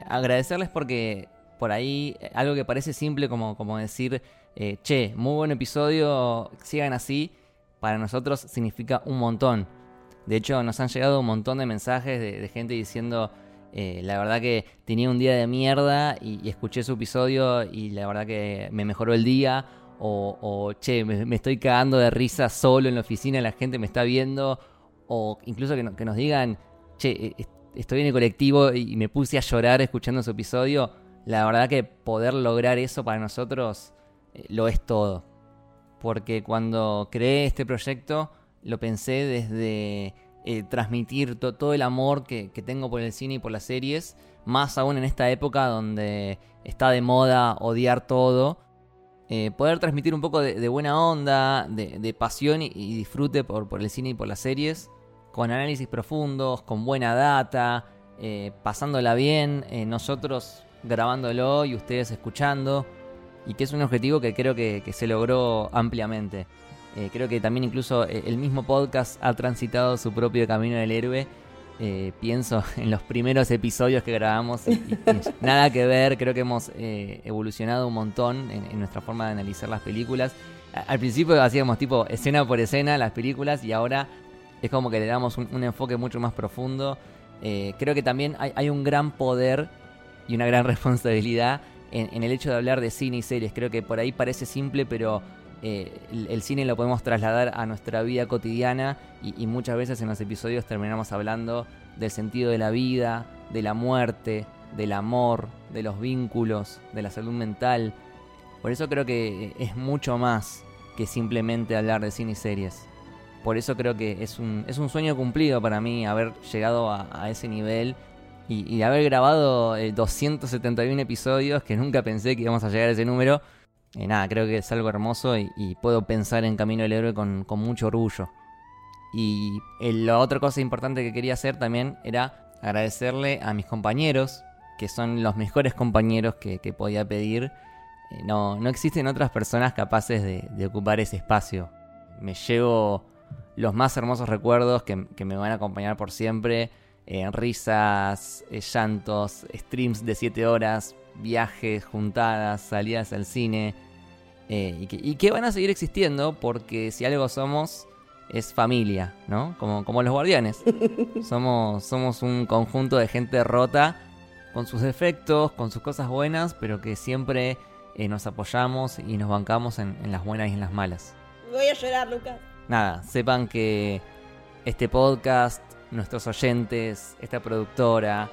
agradecerles porque por ahí eh, algo que parece simple como, como decir, eh, che, muy buen episodio, sigan así, para nosotros significa un montón. De hecho, nos han llegado un montón de mensajes de, gente diciendo, eh, la verdad que tenía un día de mierda y, escuché su episodio y la verdad que me mejoró el día. O, che, me, estoy cagando de risa solo en la oficina, la gente me está viendo. O incluso que, nos digan, che, estoy en el colectivo y me puse a llorar escuchando su episodio la verdad que poder lograr eso para nosotros eh, lo es todo. Porque cuando creé este proyecto lo pensé desde eh, transmitir todo el amor que, tengo por el cine y por las series, más aún en esta época donde está de moda odiar todo. Eh, poder transmitir un poco de, buena onda, de, pasión y, disfrute por, por, el cine y por las series, con análisis profundos, con buena data, pasándola bien. nosotros grabándolo y ustedes escuchando. Y que es un objetivo que creo que, se logró ampliamente. Eh, creo que también incluso eh, el mismo podcast ha transitado su propio camino del héroe. Eh, pienso en los primeros episodios que grabamos nada que ver, creo que hemos evolucionado un montón en, nuestra forma de analizar las películas. al principio hacíamos tipo escena por escena las películas y ahora es como que le damos un, enfoque mucho más profundo. creo que también hay, hay un gran poder y una gran responsabilidad en, el hecho de hablar de cine y series. Creo que por ahí parece simple, pero eh, el, cine lo podemos trasladar a nuestra vida cotidiana y, muchas veces en los episodios terminamos hablando del sentido de la vida, de la muerte, del amor, de los vínculos, de la salud mental. Por eso creo que es mucho más que simplemente hablar de cine y series. Por eso creo que es un, es un sueño cumplido para mí haber llegado a ese nivel y, haber grabado 271 eh, episodios, que nunca pensé que íbamos a llegar a ese número, eh, nada, creo que es algo hermoso y, puedo pensar en Camino del Héroe con, mucho orgullo. Y eh, la otra cosa importante que quería hacer también era agradecerle a mis compañeros, que son los mejores compañeros que, podía pedir. no, no existen otras personas capaces de, ocupar ese espacio. Me llevo los más hermosos recuerdos que, me van a acompañar por siempre eh, risas, eh, llantos, streams de 7 horas, viajes, juntadas, salidas al cine. Eh, y, que, van a seguir existiendo porque si algo somos es familia, ¿no? Como, como los guardianes. somos, somos un conjunto de gente rota con sus defectos, con sus cosas buenas, pero que siempre eh, nos apoyamos y nos bancamos en, en las buenas y en las malas. Voy a llorar, Lucas. Nada, sepan que este podcast, nuestros oyentes, esta productora,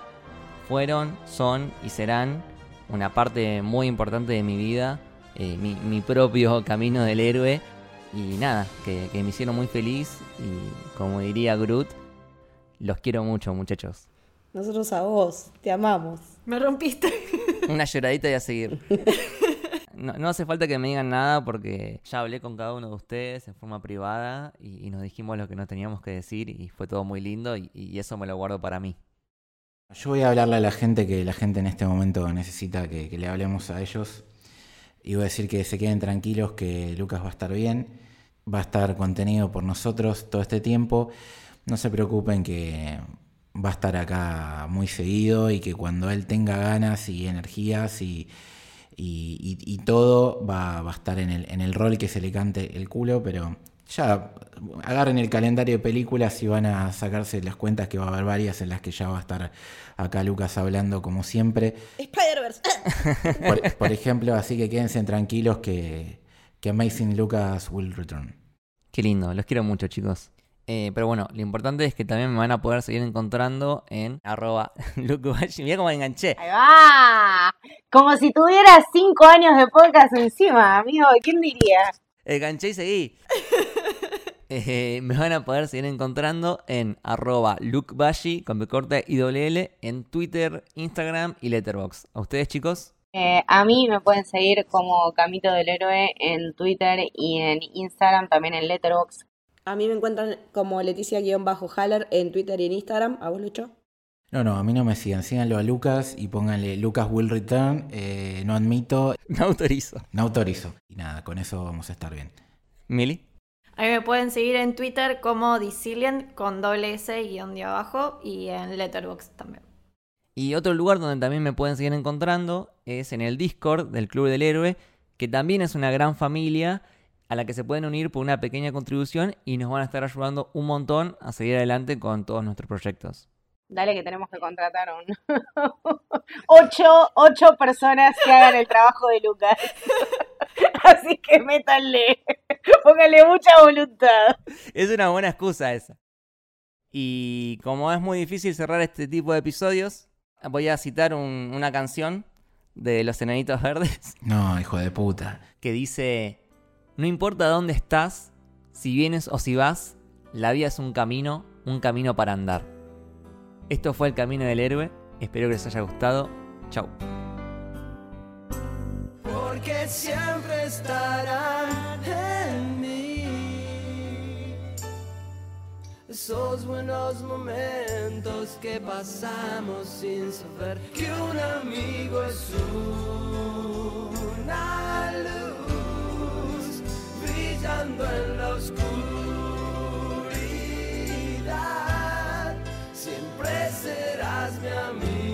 fueron, son y serán una parte muy importante de mi vida, eh, mi, mi propio camino del héroe. Y nada, que, que me hicieron muy feliz y como diría Groot, los quiero mucho muchachos. Nosotros a vos, te amamos. Me rompiste. Una lloradita y a seguir. No, no hace falta que me digan nada porque ya hablé con cada uno de ustedes en forma privada y, y nos dijimos lo que nos teníamos que decir y fue todo muy lindo y, y eso me lo guardo para mí. Yo voy a hablarle a la gente que la gente en este momento necesita que, que le hablemos a ellos. Y voy a decir que se queden tranquilos, que Lucas va a estar bien, va a estar contenido por nosotros todo este tiempo. No se preocupen que va a estar acá muy seguido y que cuando él tenga ganas y energías y, y, todo va, va a estar en el, en el rol que se le cante el culo, pero ya agarren el calendario de películas y van a sacarse las cuentas que va a haber varias en las que ya va a estar acá Lucas hablando como siempre. Spider-Verse. Por, por ejemplo, así que quédense tranquilos que, que Amazing Lucas will return. Qué lindo, los quiero mucho chicos. Eh, pero bueno, lo importante es que también me van a poder seguir encontrando en arroba lucubashi. Mira cómo me enganché. Ahí va. Como si tuviera cinco años de podcast encima, amigo. ¿Quién diría? Enganché y seguí. Eh, me van a poder seguir encontrando en arroba lukebashi con B corta y doble L en Twitter, Instagram y Letterboxd. ¿A ustedes chicos? Eh, a mí me pueden seguir como Camito del Héroe en Twitter y en Instagram, también en Letterboxd. A mí me encuentran como Leticia-Haller en Twitter y en Instagram. ¿A vos, Lucho? No, no, a mí no me sigan. Síganlo a Lucas y pónganle Lucas will return. eh, no admito, No autorizo. no autorizo. Y nada, con eso vamos a estar bien. Mili. A mí me pueden seguir en Twitter como Dicillian con doble S guion de abajo y en Letterboxd también. Y otro lugar donde también me pueden seguir encontrando es en el Discord del Club del Héroe, que también es una gran familia a la que se pueden unir por una pequeña contribución y nos van a estar ayudando un montón a seguir adelante con todos nuestros proyectos. Dale que tenemos que contratar un... ocho, ocho personas que hagan el trabajo de Lucas. Así que métanle, pónganle mucha voluntad. Es una buena excusa esa. Y como es muy difícil cerrar este tipo de episodios, voy a citar un- una canción de Los Enanitos Verdes No, hijo de puta. que dice, no importa dónde estás, si vienes o si vas, la vida es un camino, un camino para andar. Esto fue el Camino del Héroe, espero que les haya gustado, chau. porque siempre estarán en mí. Esos buenos momentos que pasamos sin saber que un amigo es una luz brillando en la oscuridad siempre serás mi amigo.